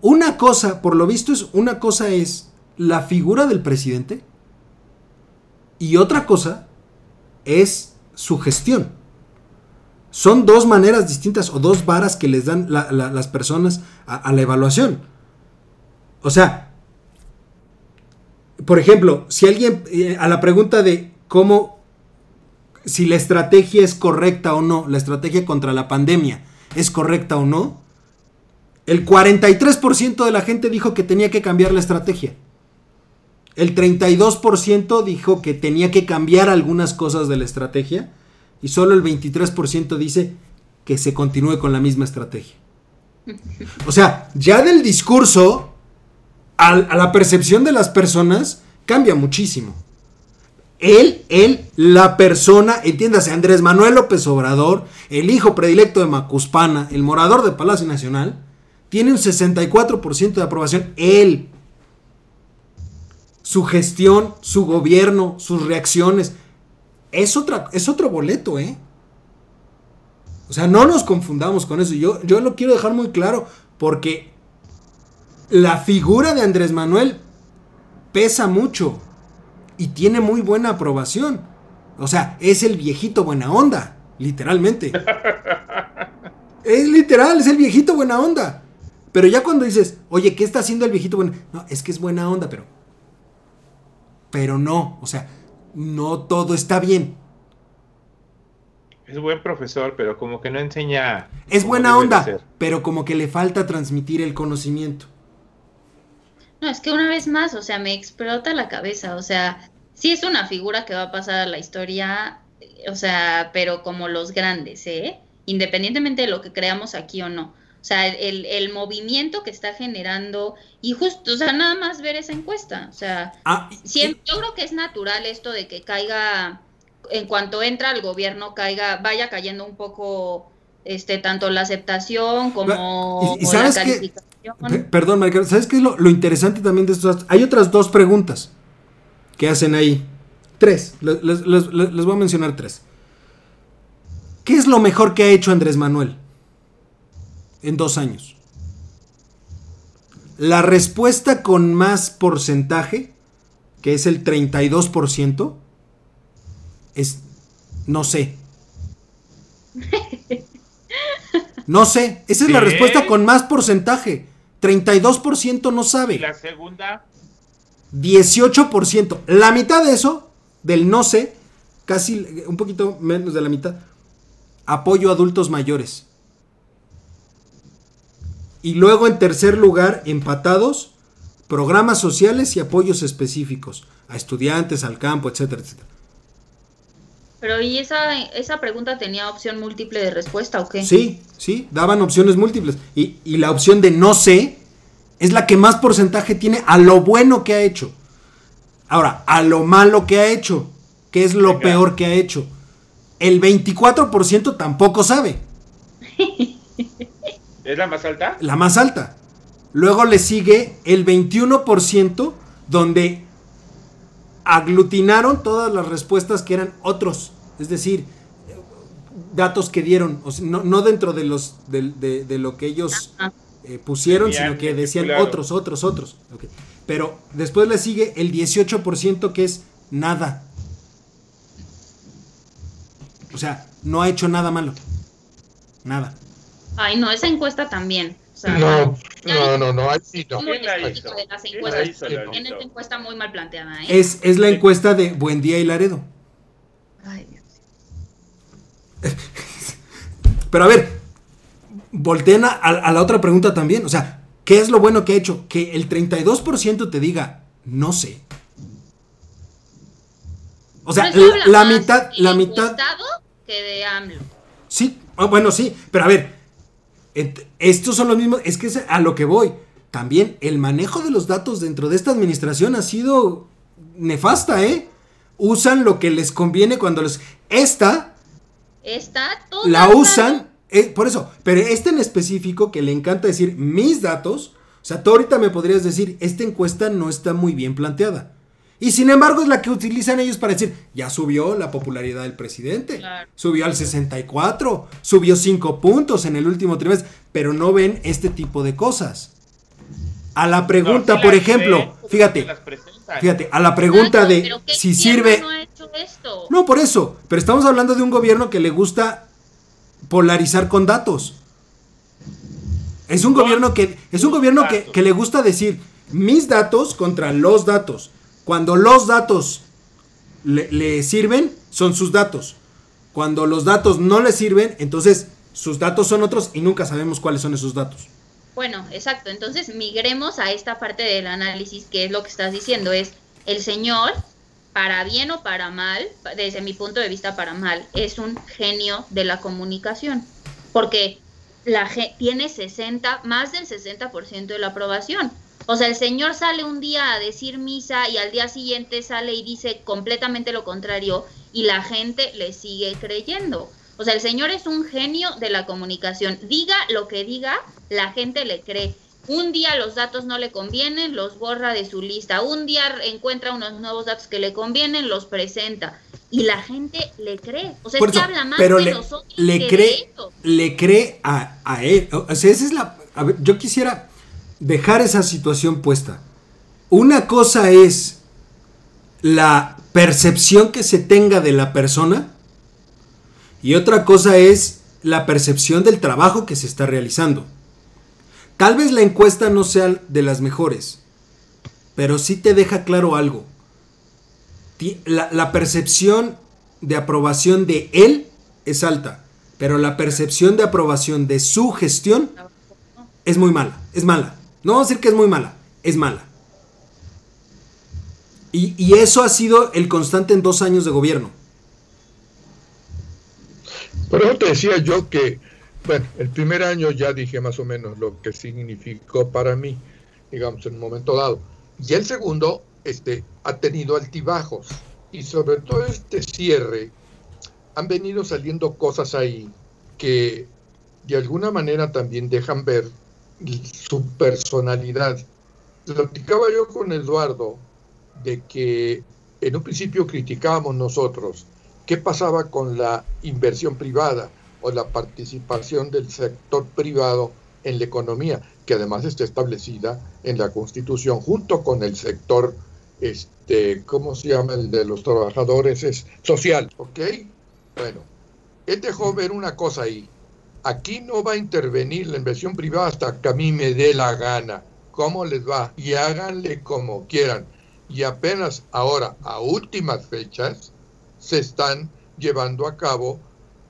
una cosa, por lo visto es, una cosa es la figura del presidente y otra cosa es su gestión. Son dos maneras distintas o dos varas que les dan la- la- las personas a, a la evaluación. O sea, por ejemplo, si alguien, eh, a la pregunta de cómo, si la estrategia es correcta o no, la estrategia contra la pandemia es correcta o no, el 43% de la gente dijo que tenía que cambiar la estrategia. El 32% dijo que tenía que cambiar algunas cosas de la estrategia y solo el 23% dice que se continúe con la misma estrategia. O sea, ya del discurso a, la percepción de las personas cambia muchísimo. Él, él, la persona, entiéndase, Andrés Manuel López Obrador, el hijo predilecto de Macuspana, el morador de Palacio Nacional, tiene un 64% de aprobación. Él. Su gestión, su gobierno, sus reacciones. Es, otra, es otro boleto, ¿eh? O sea, no nos confundamos con eso. Yo, yo lo quiero dejar muy claro porque la figura de Andrés Manuel pesa mucho y tiene muy buena aprobación. O sea, es el viejito buena onda, literalmente. [laughs] es literal, es el viejito buena onda. Pero ya cuando dices, oye, ¿qué está haciendo el viejito buena? No, es que es buena onda, pero. Pero no, o sea, no todo está bien. Es buen profesor, pero como que no enseña. Es buena onda, pero como que le falta transmitir el conocimiento. No, es que una vez más, o sea, me explota la cabeza, o sea, sí es una figura que va a pasar a la historia, o sea, pero como los grandes, ¿eh? Independientemente de lo que creamos aquí o no. O sea, el, movimiento que está generando, y justo, o sea, nada más ver esa encuesta, o sea, ah, siempre, yo creo que es natural esto de que caiga, en cuanto entra al gobierno, caiga, vaya cayendo un poco, este, tanto la aceptación como, la calificación perdón, Maricel, ¿sabes qué es lo, interesante también de estos? Hay otras dos preguntas que hacen ahí. Tres. Les, voy a mencionar tres. ¿Qué es lo mejor que ha hecho Andrés Manuel en dos años? La respuesta con más porcentaje, que es el 32%, es no sé. [laughs] No sé, esa es la respuesta con más porcentaje. 32% no sabe. ¿Y la segunda? 18%. La mitad de eso, del no sé, casi un poquito menos de la mitad, apoyo a adultos mayores. Y luego en tercer lugar, empatados, programas sociales y apoyos específicos a estudiantes, al campo, etcétera, etcétera. Pero ¿y esa, esa pregunta tenía opción múltiple de respuesta o qué? Sí, sí, daban opciones múltiples. Y, la opción de no sé es la que más porcentaje tiene a lo bueno que ha hecho. Ahora, a lo malo que ha hecho, ¿qué es lo peor que ha hecho? El 24% tampoco sabe. ¿Es la más alta? La más alta. Luego le sigue el 21% donde aglutinaron todas las respuestas que eran otros, es decir, datos que dieron, no, dentro de los de, lo que ellos eh, pusieron, sino que decían otros, otros, otros. Pero después le sigue el 18% que es nada. O sea, no ha hecho nada malo. Nada. Ay, no, esa encuesta también no, no, no, no, sí no. Muy específico de las encuestas. Tienen esta encuesta muy mal planteada. ¿eh? Es, es la encuesta de Buen Día y Laredo. Ay, Dios. [laughs] Pero a ver, volteen a, a, la otra pregunta también. O sea, ¿qué es lo bueno que ha hecho? Que el 32% te diga, no sé. O sea, la, mitad, la mitad. que de AMLO. Sí, ah, bueno, sí, pero a ver, estos son los mismos, es que es a lo que voy. También el manejo de los datos dentro de esta administración ha sido nefasta, ¿eh? Usan lo que les conviene cuando les... Esta... Esta... La usan... Eh, por eso, pero este en específico que le encanta decir mis datos, o sea, tú ahorita me podrías decir, esta encuesta no está muy bien planteada. Y sin embargo es la que utilizan ellos para decir, ya subió la popularidad del presidente, subió al 64, subió 5 puntos en el último trimestre, pero no ven este tipo de cosas. A la pregunta, por ejemplo, fíjate, fíjate, a la pregunta de si sirve... No, esto? no, por eso, pero estamos hablando de un gobierno que le gusta polarizar con datos. Es un gobierno que es un gobierno que, que le gusta decir mis datos contra los datos. Cuando los datos le, sirven, son sus datos. Cuando los datos no le sirven, entonces sus datos son otros y nunca sabemos cuáles son esos datos. Bueno, exacto. Entonces migremos a esta parte del análisis, que es lo que estás diciendo, es el señor, para bien o para mal, desde mi punto de vista para mal, es un genio de la comunicación, porque la tiene 60, más del 60% de la aprobación. O sea, el Señor sale un día a decir misa y al día siguiente sale y dice completamente lo contrario y la gente le sigue creyendo. O sea, el señor es un genio de la comunicación. Diga lo que diga, la gente le cree. Un día los datos no le convienen, los borra de su lista. Un día encuentra unos nuevos datos que le convienen, los presenta. Y la gente le cree. O sea, es que habla más pero de le, nosotros le que cree, de le cree a, a él. O sea, esa es la. a ver, yo quisiera dejar esa situación puesta. Una cosa es la percepción que se tenga de la persona y otra cosa es la percepción del trabajo que se está realizando. Tal vez la encuesta no sea de las mejores, pero sí te deja claro algo. La percepción de aprobación de él es alta, pero la percepción de aprobación de su gestión es muy mala, es mala. No vamos a decir que es muy mala, es mala. Y, eso ha sido el constante en dos años de gobierno. Por eso te decía yo que, bueno, el primer año ya dije más o menos lo que significó para mí, digamos, en un momento dado. Y el segundo, este, ha tenido altibajos. Y sobre todo este cierre, han venido saliendo cosas ahí que de alguna manera también dejan ver su personalidad. Platicaba yo con Eduardo de que en un principio criticábamos nosotros qué pasaba con la inversión privada o la participación del sector privado en la economía, que además está establecida en la Constitución junto con el sector, este, ¿cómo se llama? El de los trabajadores, es social, ¿ok? Bueno, él dejó ver una cosa ahí. Aquí no va a intervenir la inversión privada hasta que a mí me dé la gana. ¿Cómo les va? Y háganle como quieran. Y apenas ahora, a últimas fechas, se están llevando a cabo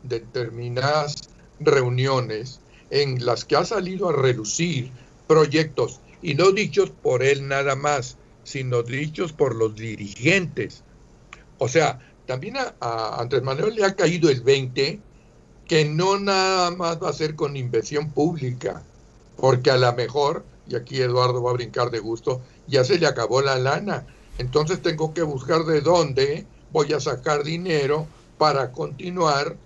determinadas reuniones en las que ha salido a relucir proyectos, y no dichos por él nada más, sino dichos por los dirigentes. O sea, también a, a Andrés Manuel le ha caído el 20 que no nada más va a ser con inversión pública, porque a lo mejor, y aquí Eduardo va a brincar de gusto, ya se le acabó la lana. Entonces tengo que buscar de dónde voy a sacar dinero para continuar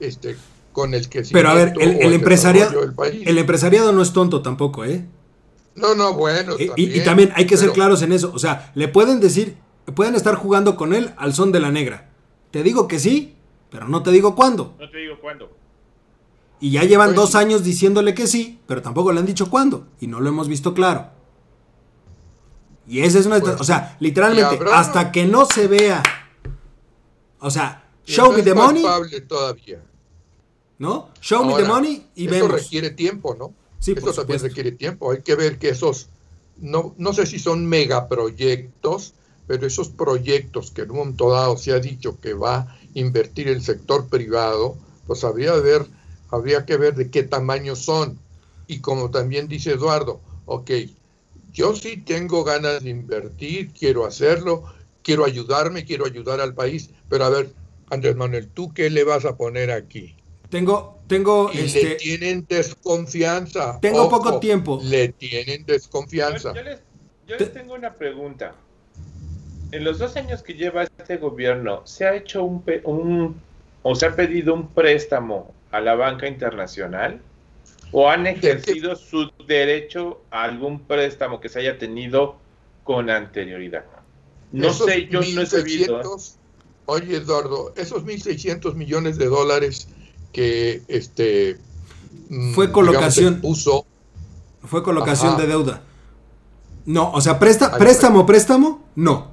este, con el que Pero a ver, el, el empresariado, el empresariado no es tonto tampoco, ¿eh? No, no, bueno. Y, también, y, y también hay que ser claros en eso. O sea, le pueden decir, pueden estar jugando con él al son de la negra. Te digo que sí, pero no te digo cuándo. No te digo cuándo. Y ya llevan Pues dos años diciéndole que sí, pero tampoco le han dicho cuándo. Y no lo hemos visto claro. Y esa es una... Pues, o sea, literalmente, habrá- hasta que no se vea... O sea, show no me the money, todavía. ¿no? Show me the money y eso vemos. requiere tiempo, ¿no? Sí, Eso también requiere tiempo. Hay que ver que esos, no, no sé si son megaproyectos, pero esos proyectos que en un momento dado se ha dicho que va invertir el sector privado, pues habría, de ver, habría que ver de qué tamaño son. Y como también dice Eduardo, ok, yo sí tengo ganas de invertir, quiero hacerlo, quiero ayudarme, quiero ayudar al país, pero a ver, Andrés Manuel, ¿tú qué le vas a poner aquí? Tengo, tengo, Y le este... tienen desconfianza. Tengo poco tiempo. Le tienen desconfianza. Yo, yo les, yo Te- les tengo una pregunta. En los dos años que lleva este gobierno, ¿se ha hecho un, o se ha pedido un préstamo a la banca internacional? ¿O han ejercido su derecho a algún préstamo que se haya tenido con anterioridad? No Esos sé, yo no he sabido. ¿eh? 1.600 Oye, Eduardo, esos 1.600 millones de dólares que este mm, Fue colocación. puso, Fue colocación Ajá. de deuda. No, o sea, presta, préstamo, préstamo, no.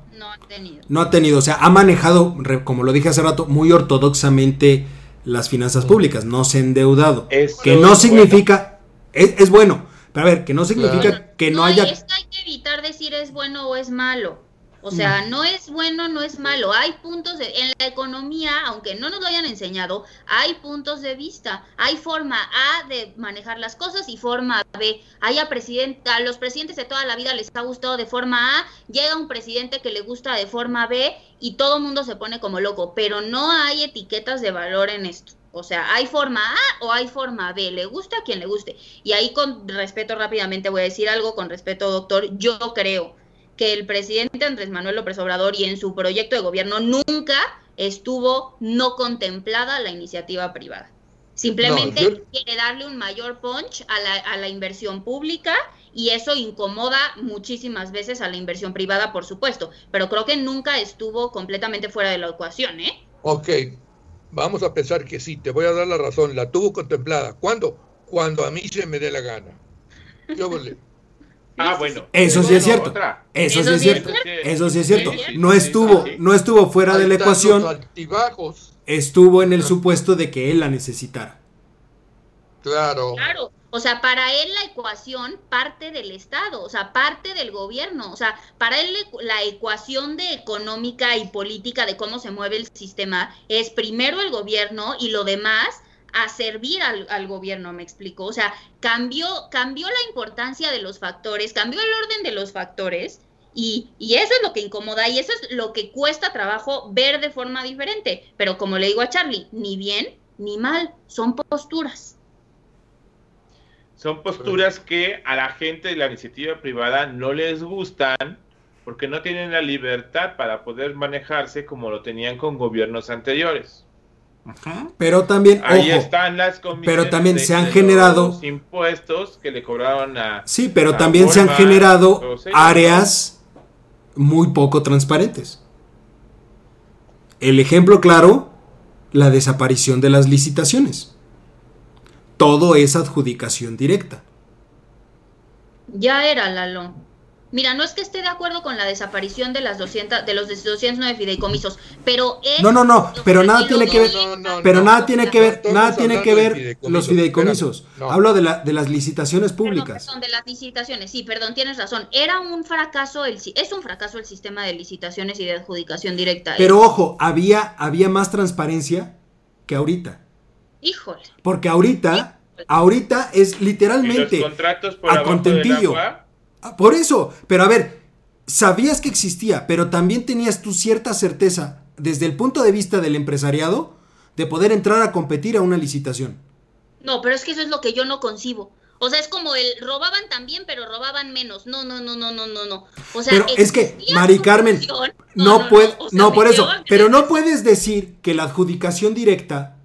No ha tenido. No ha tenido, o sea, ha manejado, re- como lo dije hace rato, muy ortodoxamente las finanzas públicas, no se ha endeudado. Eso que no es significa, es, es bueno, pero a ver, que no significa Claro. que no, no, haya... y es que hay que evitar decir es bueno o es malo. O sea, no es bueno, no es malo. Hay puntos de, en la economía, aunque no nos lo hayan enseñado, hay puntos de vista. Hay forma A de manejar las cosas y forma B. Hay a, presidente, a los presidentes de toda la vida les ha gustado de forma A, llega un presidente que le gusta de forma B y todo el mundo se pone como loco. Pero no hay etiquetas de valor en esto. O sea, hay forma A o hay forma B. Le gusta a quien le guste. Y ahí con respeto rápidamente voy a decir algo, con respeto doctor, yo creo que el presidente Andrés Manuel López Obrador y en su proyecto de gobierno nunca estuvo no contemplada la iniciativa privada. Simplemente No, yo- quiere darle un mayor punch a la, a la inversión pública y eso incomoda muchísimas veces a la inversión privada, por supuesto, pero creo que nunca estuvo completamente fuera de la ecuación, ¿eh? Ok, vamos a pensar que sí, te voy a dar la razón, la tuvo contemplada. ¿Cuándo? Cuando a mí se me dé la gana. Yo volé. Ah, bueno. Eso sí es cierto. Eso, sí es cierto. Eso sí es cierto. No estuvo, sí. no estuvo fuera de la ecuación. altibajos, Estuvo en el supuesto de que él la necesitara. claro. Claro, o sea, para él la ecuación parte del Estado, o sea, parte del gobierno, o sea, para él la ecuación de económica y política de cómo se mueve el sistema es primero el gobierno y lo demás a servir al, al gobierno, me explico. O sea, cambió, cambió la importancia de los factores, cambió el orden de los factores y, y eso es lo que incomoda y eso es lo que cuesta trabajo ver de forma diferente. Pero como le digo a Charlie, ni bien ni mal, son posturas. Son posturas que a la gente de la iniciativa privada no les gustan porque no tienen la libertad para poder manejarse como lo tenían con gobiernos anteriores. Pero también, Ahí ojo, están las comisiones pero también de- se han generado- los impuestos que le cobraron a sí, pero a también se han generado áreas muy poco transparentes. El ejemplo claro, la desaparición de las licitaciones. Todo es adjudicación directa. Ya era, Lalo. Mira, no es que esté de acuerdo con la desaparición de las 200, de los 209 fideicomisos, pero es... No, no, no, pero nada tiene que ver- No, no, Pero no. nada tiene que ver, nada tiene que ver los fideicomisos. espérame. Hablo de, la, de las licitaciones públicas. Perdón, perdón, de las licitaciones, sí, perdón, tienes razón. Era un fracaso, el, si- es un fracaso el sistema de licitaciones y de adjudicación directa. ¿eh? Pero ojo, había, había más transparencia que ahorita. Híjole. Porque ahorita, ahorita es y los literalmente contratos por a del contentillo. agua. Ah, Por eso, pero a ver, sabías que existía, pero también tenías tú cierta certeza desde el punto de vista del empresariado de poder entrar a competir a una licitación. No, pero es que eso es lo que yo no concibo. O sea, es como el robaban también, pero robaban menos. No, no, no, no, no, no, no. O sea, Pero es que, Mari Carmen, función. No, puede, o sea, no por eso, pero no puedes decir que la adjudicación directa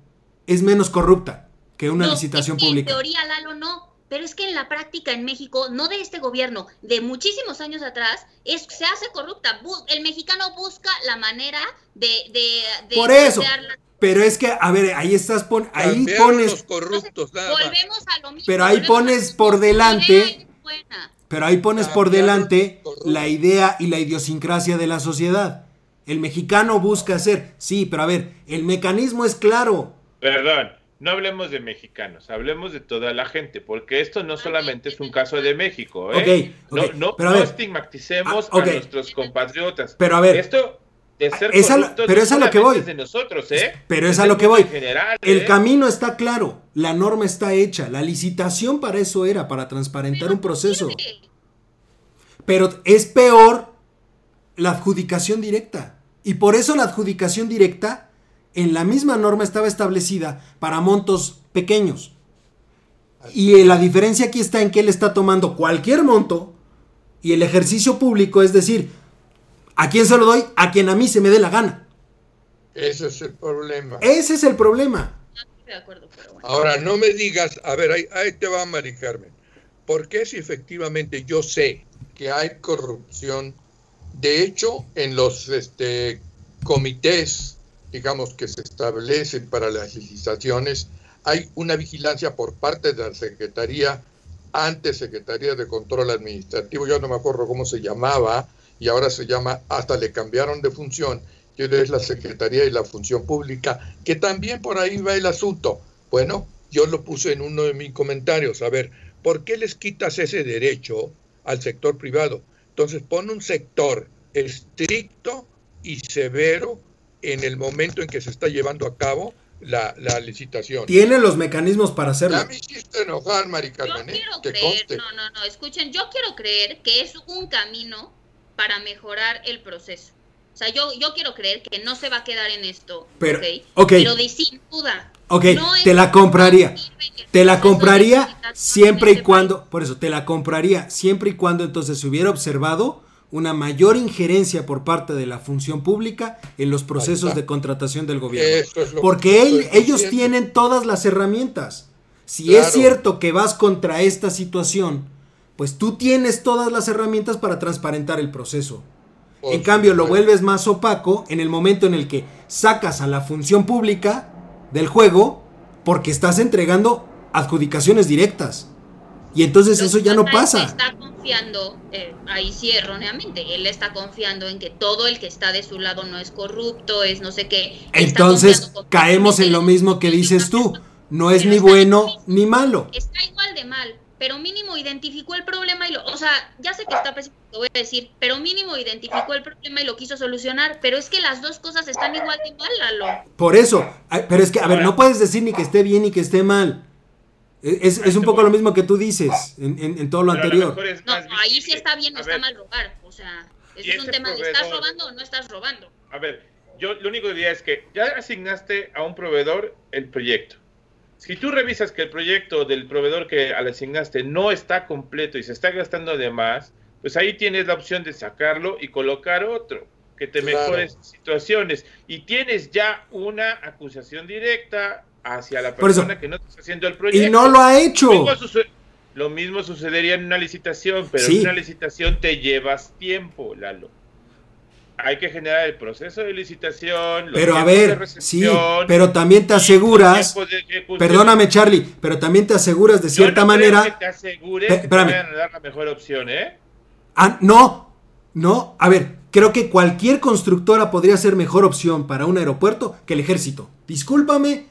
es menos corrupta que una No, licitación es que pública. En teoría, Lalo, no. Pero es que en la práctica en México, no de este gobierno, de muchísimos años atrás, es, se hace corrupta. El mexicano busca la manera de... de, de Por eso. la- Pero es que, a ver, ahí estás pon, ahí Cambiaron los pones, corruptos, nada más. Volvemos a lo mismo. Pero ahí pones por delante- pero ahí pones por delante la idea y la idiosincrasia de la sociedad. El mexicano busca hacer, sí, pero a ver, el mecanismo es claro. Perdón, no hablemos de mexicanos, hablemos de toda la gente, porque esto no solamente es un caso de México, ¿eh? Ok, ok, no no, pero a no ver. estigmaticemos Ah, a nuestros compatriotas. Pero a ver. Esto de ser Es a pero no es a lo que voy. es de nosotros, ¿eh? Pero es a lo que voy. en general, El ¿eh? camino está claro, la norma está hecha, la licitación para eso era, para transparentar Pero un proceso. Pero es peor la adjudicación directa. Y por eso la adjudicación directa en la misma norma estaba establecida para montos pequeños. Y la diferencia aquí está en que él está tomando cualquier monto y el ejercicio público, es decir, ¿a quién se lo doy? A quien a mí se me dé la gana. Ese es el problema. Ese es el problema. No estoy de acuerdo, pero bueno. Ahora, no me digas, a ver, ahí, ahí te va Mari Carmen. ¿Por qué si efectivamente yo sé que hay corrupción? De hecho, en los este, comités, digamos, que se establecen para las licitaciones, hay una vigilancia por parte de la Secretaría, antes Secretaría de Control Administrativo, yo no me acuerdo cómo se llamaba, y ahora se llama, hasta le cambiaron de función, que es la Secretaría de la Función Pública, que también por ahí va el asunto. Bueno, yo lo puse en uno de mis comentarios, a ver, ¿por qué les quitas ese derecho al sector privado? Entonces pon un sector estricto y severo en el momento en que se está llevando a cabo la, la licitación. Tiene los mecanismos para hacerlo. Ya me hiciste enojar, Mari Yo Carmen, ¿eh? quiero que creer, conste. no, no, no, escuchen, yo quiero creer que es un camino para mejorar el proceso. O sea, yo, yo quiero creer que no se va a quedar en esto, Pero- ¿ok? ok. Pero de sin duda. Ok, no te la compraría. Te la compraría siempre y este cuando, por eso, te la compraría siempre y cuando entonces se hubiera observado una mayor injerencia por parte de la función pública en los procesos de contratación del gobierno. Porque ellos tienen todas las herramientas. Si es cierto que vas contra esta situación, pues tú tienes todas las herramientas para transparentar el proceso. en cambio, lo vuelves más opaco en el momento en el que sacas a la función pública del juego porque estás entregando adjudicaciones directas. Y entonces eso ya no pasa. Está confiando, eh, ahí sí erróneamente, él está confiando en que todo el que está de su lado no es corrupto, es no sé qué. Entonces caemos en lo mismo que dices tú, no es ni bueno ni malo. Está igual de mal, pero mínimo identificó el problema y lo, o sea, ya sé que está pésimo, voy a decir, pero mínimo identificó el problema y lo quiso solucionar, pero es que las dos cosas están igual de mal, Lalo. Por eso, pero es que, a ver, no puedes decir ni que esté bien ni que esté mal. Es, es, un poco lo mismo que tú dices en, en, todo lo anterior. no, ahí sí está bien o está mal robar. O sea, es un tema de ¿estás robando o no estás robando? A ver, yo lo único que diría es que ya asignaste a un proveedor el proyecto. Si tú revisas que el proyecto del proveedor que le asignaste no está completo y se está gastando de más, pues ahí tienes la opción de sacarlo y colocar otro que te mejore situaciones. Y tienes ya una acusación directa hacia la persona que no está haciendo el proyecto. Y no lo ha hecho. Lo mismo, sucedería en una licitación, pero en una licitación te llevas tiempo, Lalo. Hay que generar el proceso de licitación. pero a ver, sí, pero también te aseguras. Perdóname, Charlie, pero también te aseguras de cierta manera. Que te asegures que te van a dar la mejor opción, ¿eh? Ah, no, no. A ver, creo que cualquier constructora podría ser mejor opción para un aeropuerto que el ejército. Discúlpame,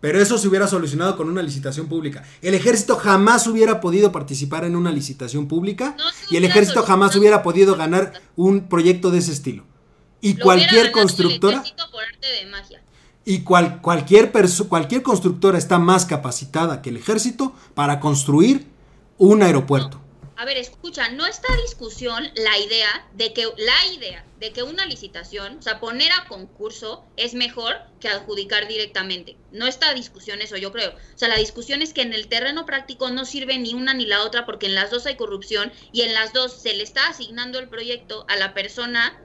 pero eso se hubiera solucionado con una licitación pública. El ejército jamás hubiera podido participar en una licitación pública y el ejército jamás hubiera podido ganar un proyecto de ese estilo. Y cualquier constructora... Y cual, cualquier, cualquier constructora está más capacitada que el ejército para construir un aeropuerto. A ver, escucha, no está discusión la idea de que la idea de que una licitación, o sea, poner a concurso es mejor que adjudicar directamente. No está discusión eso, yo creo. O sea, la discusión es que en el terreno práctico no sirve ni una ni la otra porque en las dos hay corrupción y en las dos se le está asignando el proyecto a la persona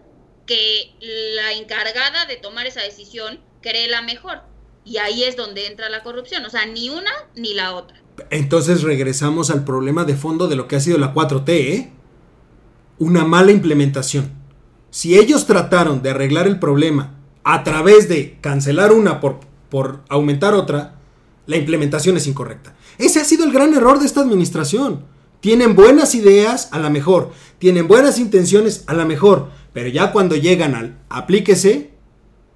que la encargada de tomar esa decisión cree la mejor. Y ahí es donde entra la corrupción. O sea, ni una ni la otra. Entonces regresamos al problema de fondo de lo que ha sido la 4T, ¿eh? Una mala implementación. Si ellos trataron de arreglar el problema a través de cancelar una por, por aumentar otra, la implementación es incorrecta. Ese ha sido el gran error de esta administración. Tienen buenas ideas, a la mejor. Tienen buenas intenciones, a la mejor. Pero ya cuando llegan al aplíquese,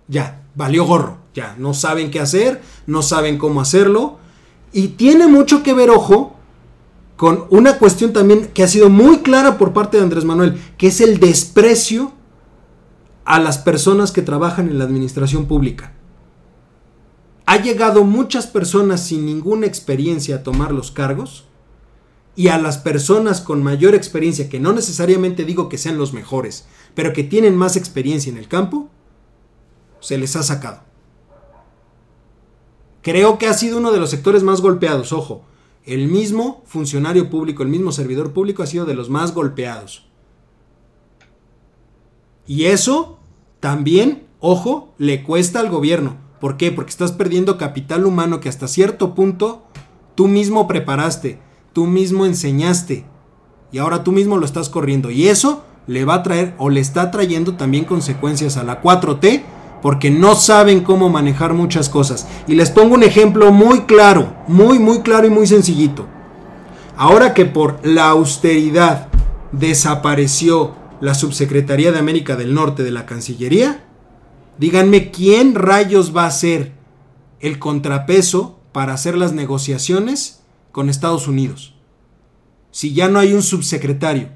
ya, valió gorro. Ya, no saben qué hacer, no saben cómo hacerlo y tiene mucho que ver, ojo, con una cuestión también que ha sido muy clara por parte de Andrés Manuel, que es el desprecio a las personas que trabajan en la administración pública. Ha llegado muchas personas sin ninguna experiencia a tomar los cargos y a las personas con mayor experiencia, que no necesariamente digo que sean los mejores, pero que tienen más experiencia en el campo, se les ha sacado. Creo que ha sido uno de los sectores más golpeados, ojo. El mismo funcionario público, el mismo servidor público ha sido de los más golpeados. Y eso también, ojo, le cuesta al gobierno. ¿Por qué? Porque estás perdiendo capital humano que hasta cierto punto tú mismo preparaste, tú mismo enseñaste. Y ahora tú mismo lo estás corriendo. Y eso le va a traer o le está trayendo también consecuencias a la 4T porque no saben cómo manejar muchas cosas. Y les pongo un ejemplo muy claro, muy, muy claro y muy sencillito. Ahora que por la austeridad desapareció la Subsecretaría de América del Norte de la Cancillería, díganme quién rayos va a ser el contrapeso para hacer las negociaciones con Estados Unidos. Si ya no hay un subsecretario,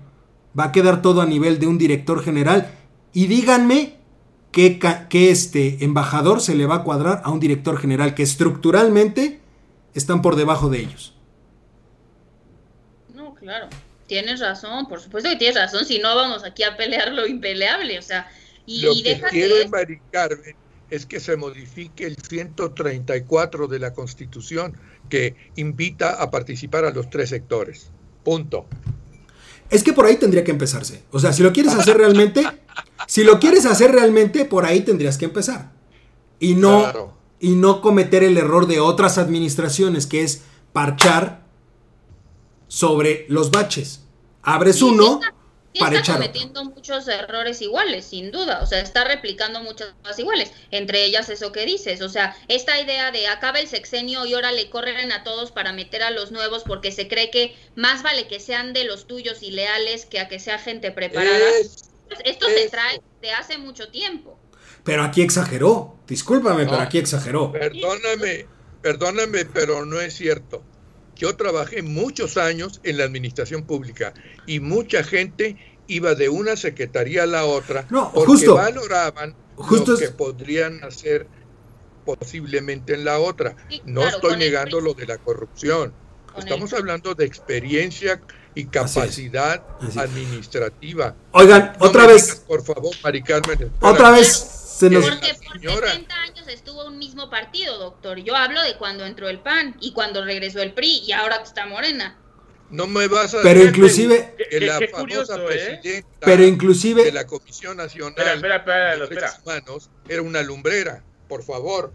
va a quedar todo a nivel de un director general. Y díganme ¿Qué, este embajador se le va a cuadrar a un director general que estructuralmente están por debajo de ellos. No, claro, tienes razón, por supuesto que tienes razón, si no vamos aquí a pelear lo impeleable, o sea, y, lo que quiere Mari Carmen es que se modifique el 134 de la Constitución que invita a participar a los tres sectores. Punto. Es que por ahí tendría que empezarse. O sea, si lo quieres hacer realmente, si lo quieres hacer realmente, por ahí tendrías que empezar. Y no, Claro. y no cometer el error de otras administraciones, que es parchar sobre los baches. Abres uno Sí para está echar otro. cometiendo muchos errores iguales, sin duda. O sea, está replicando muchas cosas iguales. Entre ellas eso que dices. O sea, esta idea de acaba el sexenio y ahora le corren a todos para meter a los nuevos porque se cree que más vale que sean de los tuyos y leales que a que sea gente preparada. Es- Esto se eso. trae de hace mucho tiempo. Pero aquí exageró. Discúlpame, No. pero aquí exageró. Perdóname, perdóname, pero no es cierto. Yo trabajé muchos años en la administración pública y mucha gente iba de una secretaría a la otra No, porque justo. valoraban Justo lo es- que podrían hacer posiblemente en la otra. Sí, No claro, estoy negando lo de la corrupción. Con Estamos el- hablando de experiencia y capacidad Así es. administrativa. Oigan, No otra vez, digas, por favor, Mari Carmen. espera. otra vez se nos... Porque por Señora. 70 años estuvo un mismo partido, doctor. Yo hablo de cuando entró el PAN y cuando regresó el PRI y ahora está Morena. No me vas a Pero decir inclusive, Qué- que la qué famosa curioso, ¿eh? presidenta pero de inclusive, la Comisión Nacional Espera, espera, espera, de espera. Derechos Humanos era una lumbrera, por favor.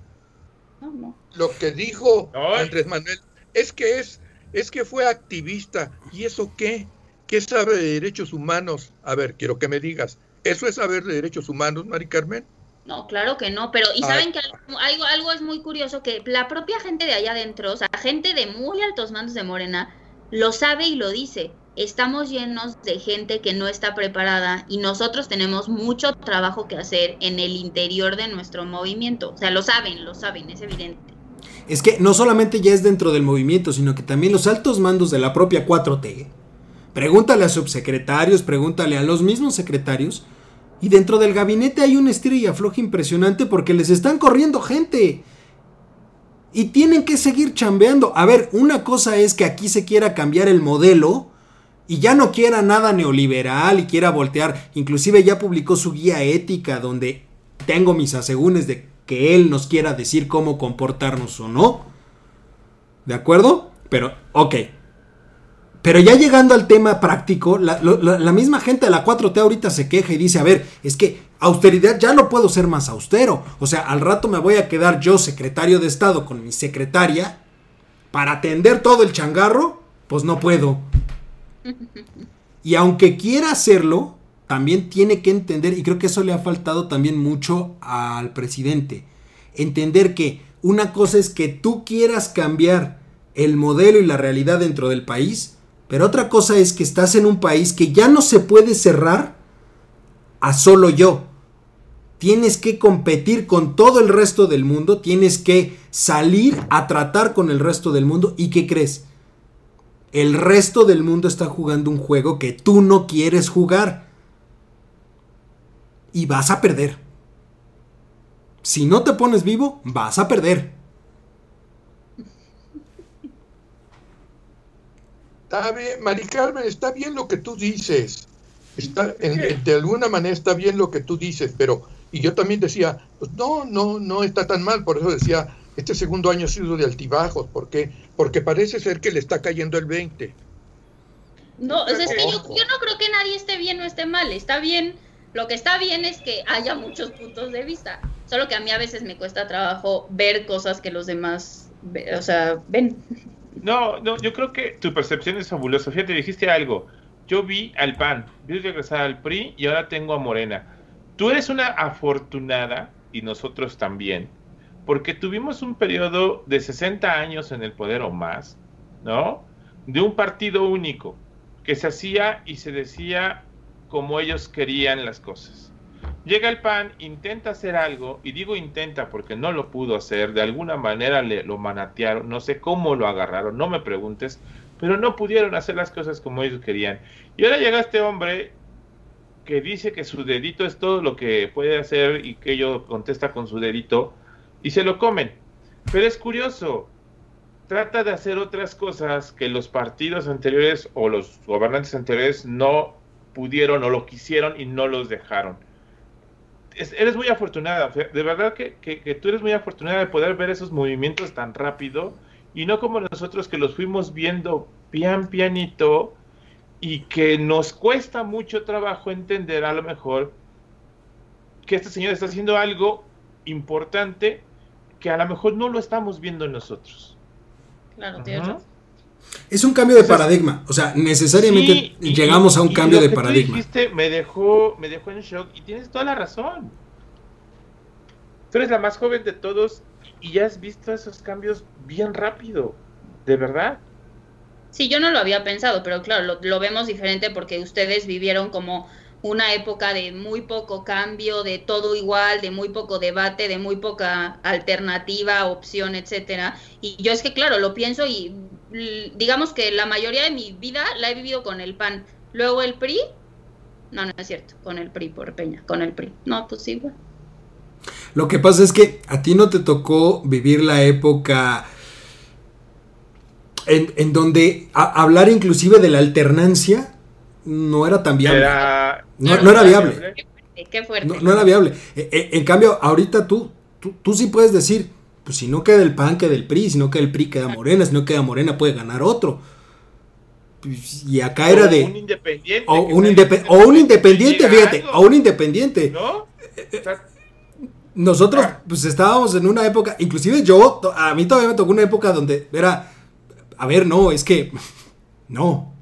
No, no. Lo que dijo No. Andrés Manuel es que es es que fue activista. ¿Y eso qué? ¿Qué sabe de derechos humanos? A ver, quiero que me digas. ¿Eso es saber de derechos humanos, Mari Carmen? No, claro que no, pero y saben que algo, algo, algo es muy curioso que la propia gente de allá adentro, o sea, gente de muy altos mandos de Morena, lo sabe y lo dice. Estamos llenos de gente que no está preparada y nosotros tenemos mucho trabajo que hacer en el interior de nuestro movimiento. O sea, lo saben, lo saben, es evidente. es que no solamente ya es dentro del movimiento, sino que también los altos mandos de la propia 4T. Pregúntale a subsecretarios, pregúntale a los mismos secretarios. Y dentro del gabinete hay un estira y impresionante porque les están corriendo gente. Y tienen que seguir chambeando. A ver, una cosa es que aquí se quiera cambiar el modelo y ya no quiera nada neoliberal y quiera voltear. Inclusive ya publicó su guía ética donde tengo mis asegúnes de que él nos quiera decir cómo comportarnos o no. ¿De acuerdo? Pero, ok. Pero ya llegando al tema práctico, la, misma gente de la 4T ahorita se queja y dice, a ver, es que austeridad ya no puedo ser más austero. O sea, al rato me voy a quedar yo secretario de Estado con mi secretaria para atender todo el changarro, pues no puedo. Y aunque quiera hacerlo, también tiene que entender, y creo que eso le ha faltado también mucho al presidente, entender que una cosa es que tú quieras cambiar el modelo y la realidad dentro del país, pero otra cosa es que estás en un país que ya no se puede cerrar a solo yo. Tienes que competir con todo el resto del mundo, tienes que salir a tratar con el resto del mundo. ¿Y qué crees? El resto del mundo está jugando un juego que tú no quieres jugar. Y vas a perder. Si no te pones vivo, vas a perder. Está bien, Mari Carmen, está bien lo que tú dices. Está, en- de alguna manera está bien lo que tú dices, pero, y yo también decía, pues no, no, no está tan mal, por eso decía, este segundo año ha sido de altibajos, ¿por qué? Porque parece ser que le está cayendo el 20. No, es, que yo, yo no creo que nadie esté bien o esté mal. Está bien. Lo que está bien es que haya muchos puntos de vista. Solo que a mí a veces me cuesta trabajo ver cosas que los demás, o sea, ven. No, no, yo creo que tu percepción es fabulosa. Fíjate, dijiste algo. Yo vi al PAN, vi regresar al PRI y ahora tengo a Morena. Tú eres una afortunada y nosotros también, porque tuvimos un periodo de 60 años en el poder o más, ¿no? De un partido único que se hacía y se decía como ellos querían las cosas. Llega el PAN, intenta hacer algo, y digo intenta porque no lo pudo hacer, de alguna manera le, lo manatearon, no sé cómo lo agarraron, no me preguntes, pero no pudieron hacer las cosas como ellos querían. Y ahora llega este hombre que dice que su dedito es todo lo que puede hacer y que ello contesta con su dedito, y se lo comen. Pero es curioso, trata de hacer otras cosas que los partidos anteriores o los gobernantes anteriores no pudieron o lo quisieron y no los dejaron eres muy afortunada, de verdad que, que- que tú eres muy afortunada de poder ver esos movimientos tan rápido y no como nosotros que los fuimos viendo pian pianito y que nos cuesta mucho trabajo entender a lo mejor que este señor está haciendo algo importante que a lo mejor no lo estamos viendo nosotros. Claro, tienes Es un cambio de paradigma, o sea, necesariamente llegamos a un cambio de paradigma. me dejó, me dejó en shock y tienes toda la razón. Tú eres la más joven de todos y ya has visto esos cambios bien rápido, de verdad. Sí, yo no lo había pensado, pero claro, lo, vemos diferente porque ustedes vivieron como una época de muy poco cambio, de todo igual, de muy poco debate, de muy poca alternativa, opción, etcétera. Y yo es que claro, lo pienso y digamos que la mayoría de mi vida la he vivido con el PAN. Luego el PRI, no, no es cierto, con el PRI por Peña, con el PRI. No, pues sí, Lo que pasa es que a ti no te tocó vivir la época en, donde hablar inclusive de la alternancia no era tan viable. no, era viable. Qué fuerte. No, era viable. E, e, en cambio, ahorita tú, tú, sí puedes decir, pues si no queda el PAN, queda el PRI, si no queda el PRI, queda Morena, si no queda Morena, puede ganar otro. Pues, y acá era de... Un independiente. O un, independiente, fíjate, o un independiente. ¿No? Eh, nosotros, pues estábamos en una época, inclusive yo, a mí todavía me tocó una época donde era, a ver, no, es que, [laughs] no,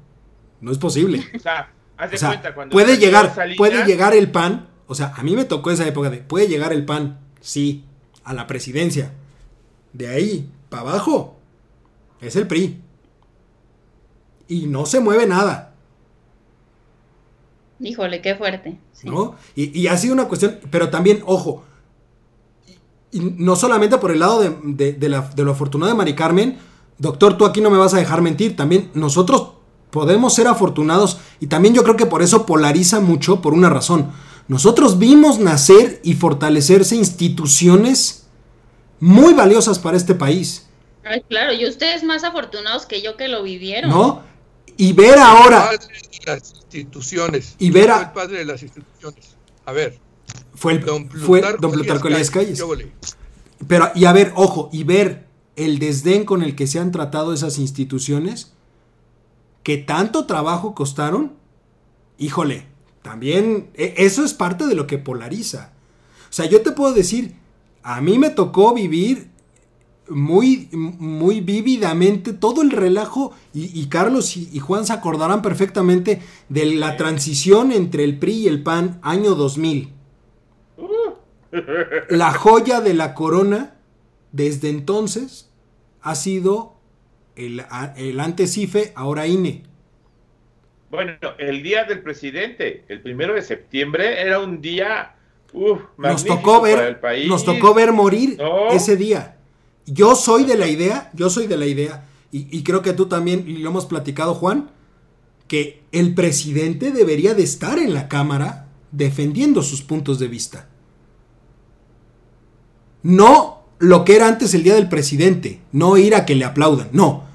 no es posible. O sea, cuenta, cuando puede llegar, puede llegar el PAN, o sea, a mí me tocó esa época de, puede llegar el PAN, sí, a la presidencia. De ahí, para abajo, es el PRI. Y no se mueve nada. Híjole, qué fuerte. ¿No? Y, ha sido una cuestión, pero también, ojo, y, no solamente por el lado de, de, la, de lo afortunado de Mari Carmen, doctor, tú aquí no me vas a dejar mentir, también nosotros podemos ser afortunados y también yo creo que por eso polariza mucho por una razón. Nosotros vimos nacer y fortalecerse instituciones muy valiosas para este país. Ay, claro, y ustedes más afortunados que yo que lo vivieron. ¿No? Y ver ahora... El padre de las instituciones. Y ver a... El padre de las instituciones. A ver. Fue, el, don Plutarco, don Plutarco Calles. Pero, y a ver, ojo, y ver el desdén con el que se han tratado esas instituciones, que tanto trabajo costaron, híjole, también e, eso es parte de lo que polariza. O sea, yo te puedo decir, a mí me tocó vivir muy, muy vívidamente todo el relajo, y, Carlos y, y, Juan se acordarán perfectamente de la transición entre el PRI y el PAN año 2000. Uh. La joya de la corona desde entonces ha sido el, el antes IFE, ahora INE. Bueno, el día del presidente, el primero de septiembre, era un día uf, nos tocó ver. Nos tocó ver morir ese día. Yo soy de la idea, yo soy de la idea, y, y creo que tú también, y lo hemos platicado, Juan, que el presidente debería de estar en la Cámara defendiendo sus puntos de vista. No lo que era antes el día del presidente, no ir a que le aplaudan, no,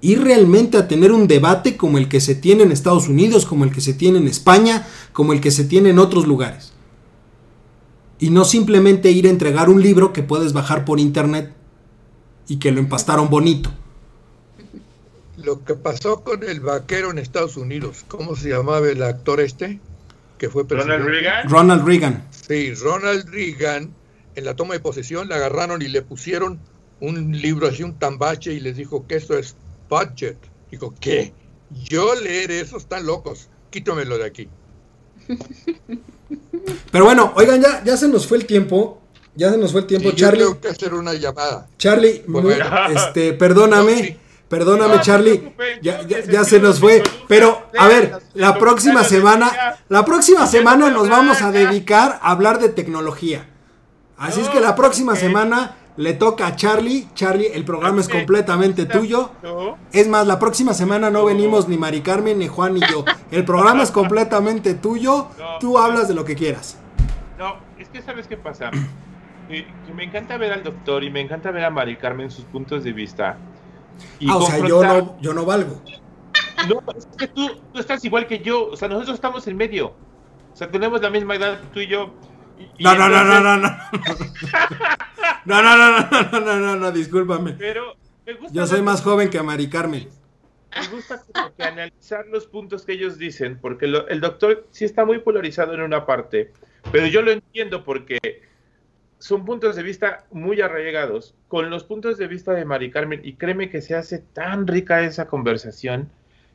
ir realmente a tener un debate como el que se tiene en Estados Unidos, como el que se tiene en España, como el que se tiene en otros lugares. Y no simplemente ir a entregar un libro que puedes bajar por internet y que lo empastaron bonito. Lo que pasó con el vaquero en Estados Unidos, ¿cómo se llamaba el actor este? Que fue Ronald Reagan. Ronald Reagan. Sí, Ronald Reagan en la toma de posesión le agarraron y le pusieron un libro así, un tambache, y les dijo que esto es budget. Dijo, ¿qué? Yo leer eso, están locos, quítamelo de aquí. [laughs] Pero bueno, oigan, ya, ya se nos fue el tiempo. Ya se nos fue el tiempo, Charlie. tengo que hacer una llamada. Charlie, este, perdóname. Perdóname, Charlie. ya, ya, se nos fue. Pero, a ver, la próxima semana, la próxima semana nos vamos a dedicar a hablar de tecnología. Así es que la próxima semana le toca a Charlie. Charlie, el programa es completamente tuyo. Es más, la próxima semana no venimos ni Mari Carmen, ni Juan, ni yo. El programa es [laughs] completamente tuyo. Tú hablas de lo que quieras. No, es que sabes qué pasa. Que, me encanta ver al doctor y me encanta ver a Mari Carmen sus puntos de vista. ah, o sea, yo no, yo no valgo. No, es que tú, tú estás igual que yo. O sea, nosotros estamos en medio. O sea, tenemos la misma edad tú y yo no, no, no, no, no, no. [laughs] No, no, no, no, no, no, no, discúlpame. Pero Yo soy más joven que Mari Carmen. me gusta como que analizar los puntos que ellos dicen, porque el doctor sí está muy polarizado en una parte, pero yo lo entiendo porque son puntos de vista muy arraigados con los puntos de vista de Mari Carmen y créeme que se hace tan rica esa conversación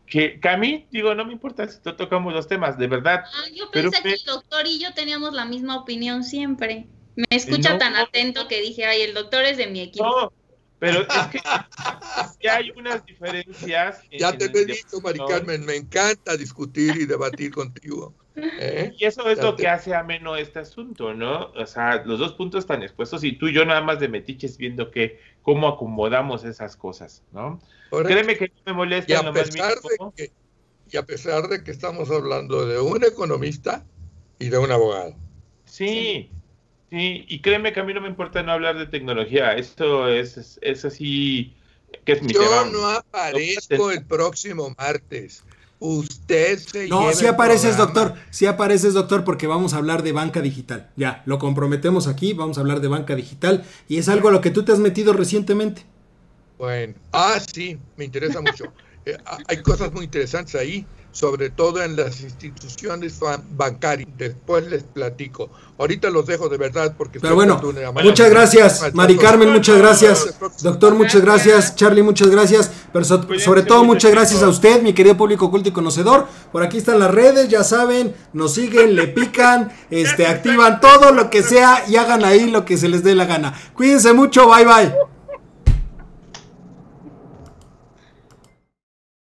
que, a mí, digo, no me importa si tocamos los temas, de verdad. Ah, yo pensé que el doctor y yo teníamos la misma opinión siempre. Me escucha tan atento que dije, ay, el doctor es de mi equipo. No, pero es que ya hay unas diferencias. Ya te lo he dicho, Mari Carmen, me encanta discutir y debatir contigo. ¿eh? Y eso es lo que hace ameno este asunto, ¿no? O sea, los dos puntos están expuestos y tú y yo nada más de metiches viendo que cómo acomodamos esas cosas, ¿no? Créeme que no me molesta y a pesar de que, Y a pesar de que estamos hablando de un economista y de un abogado. Sí, sí, y créeme que a mí no me importa no hablar de tecnología, esto es, es, así que es mi Yo no aparezco el próximo martes. Usted se No, si apareces, doctor. Si apareces, doctor, porque vamos a hablar de banca digital. Ya, lo comprometemos aquí, vamos a hablar de banca digital. Y es algo a lo que tú te has metido recientemente. Bueno, ah, sí, me interesa mucho. [laughs] Eh, hay cosas muy interesantes ahí sobre todo en las instituciones bancarias. Después les platico. Ahorita los dejo de verdad porque... Pero bueno, muchas gracias, Mari Carmen, muchas gracias, doctor, muchas gracias, Charlie, muchas gracias, pero sobre todo muchas gracias a usted, mi querido público culto y conocedor. Por aquí están las redes, ya saben, nos siguen, le pican, este, activan todo lo que sea y hagan ahí lo que se les dé la gana. Cuídense mucho, bye bye.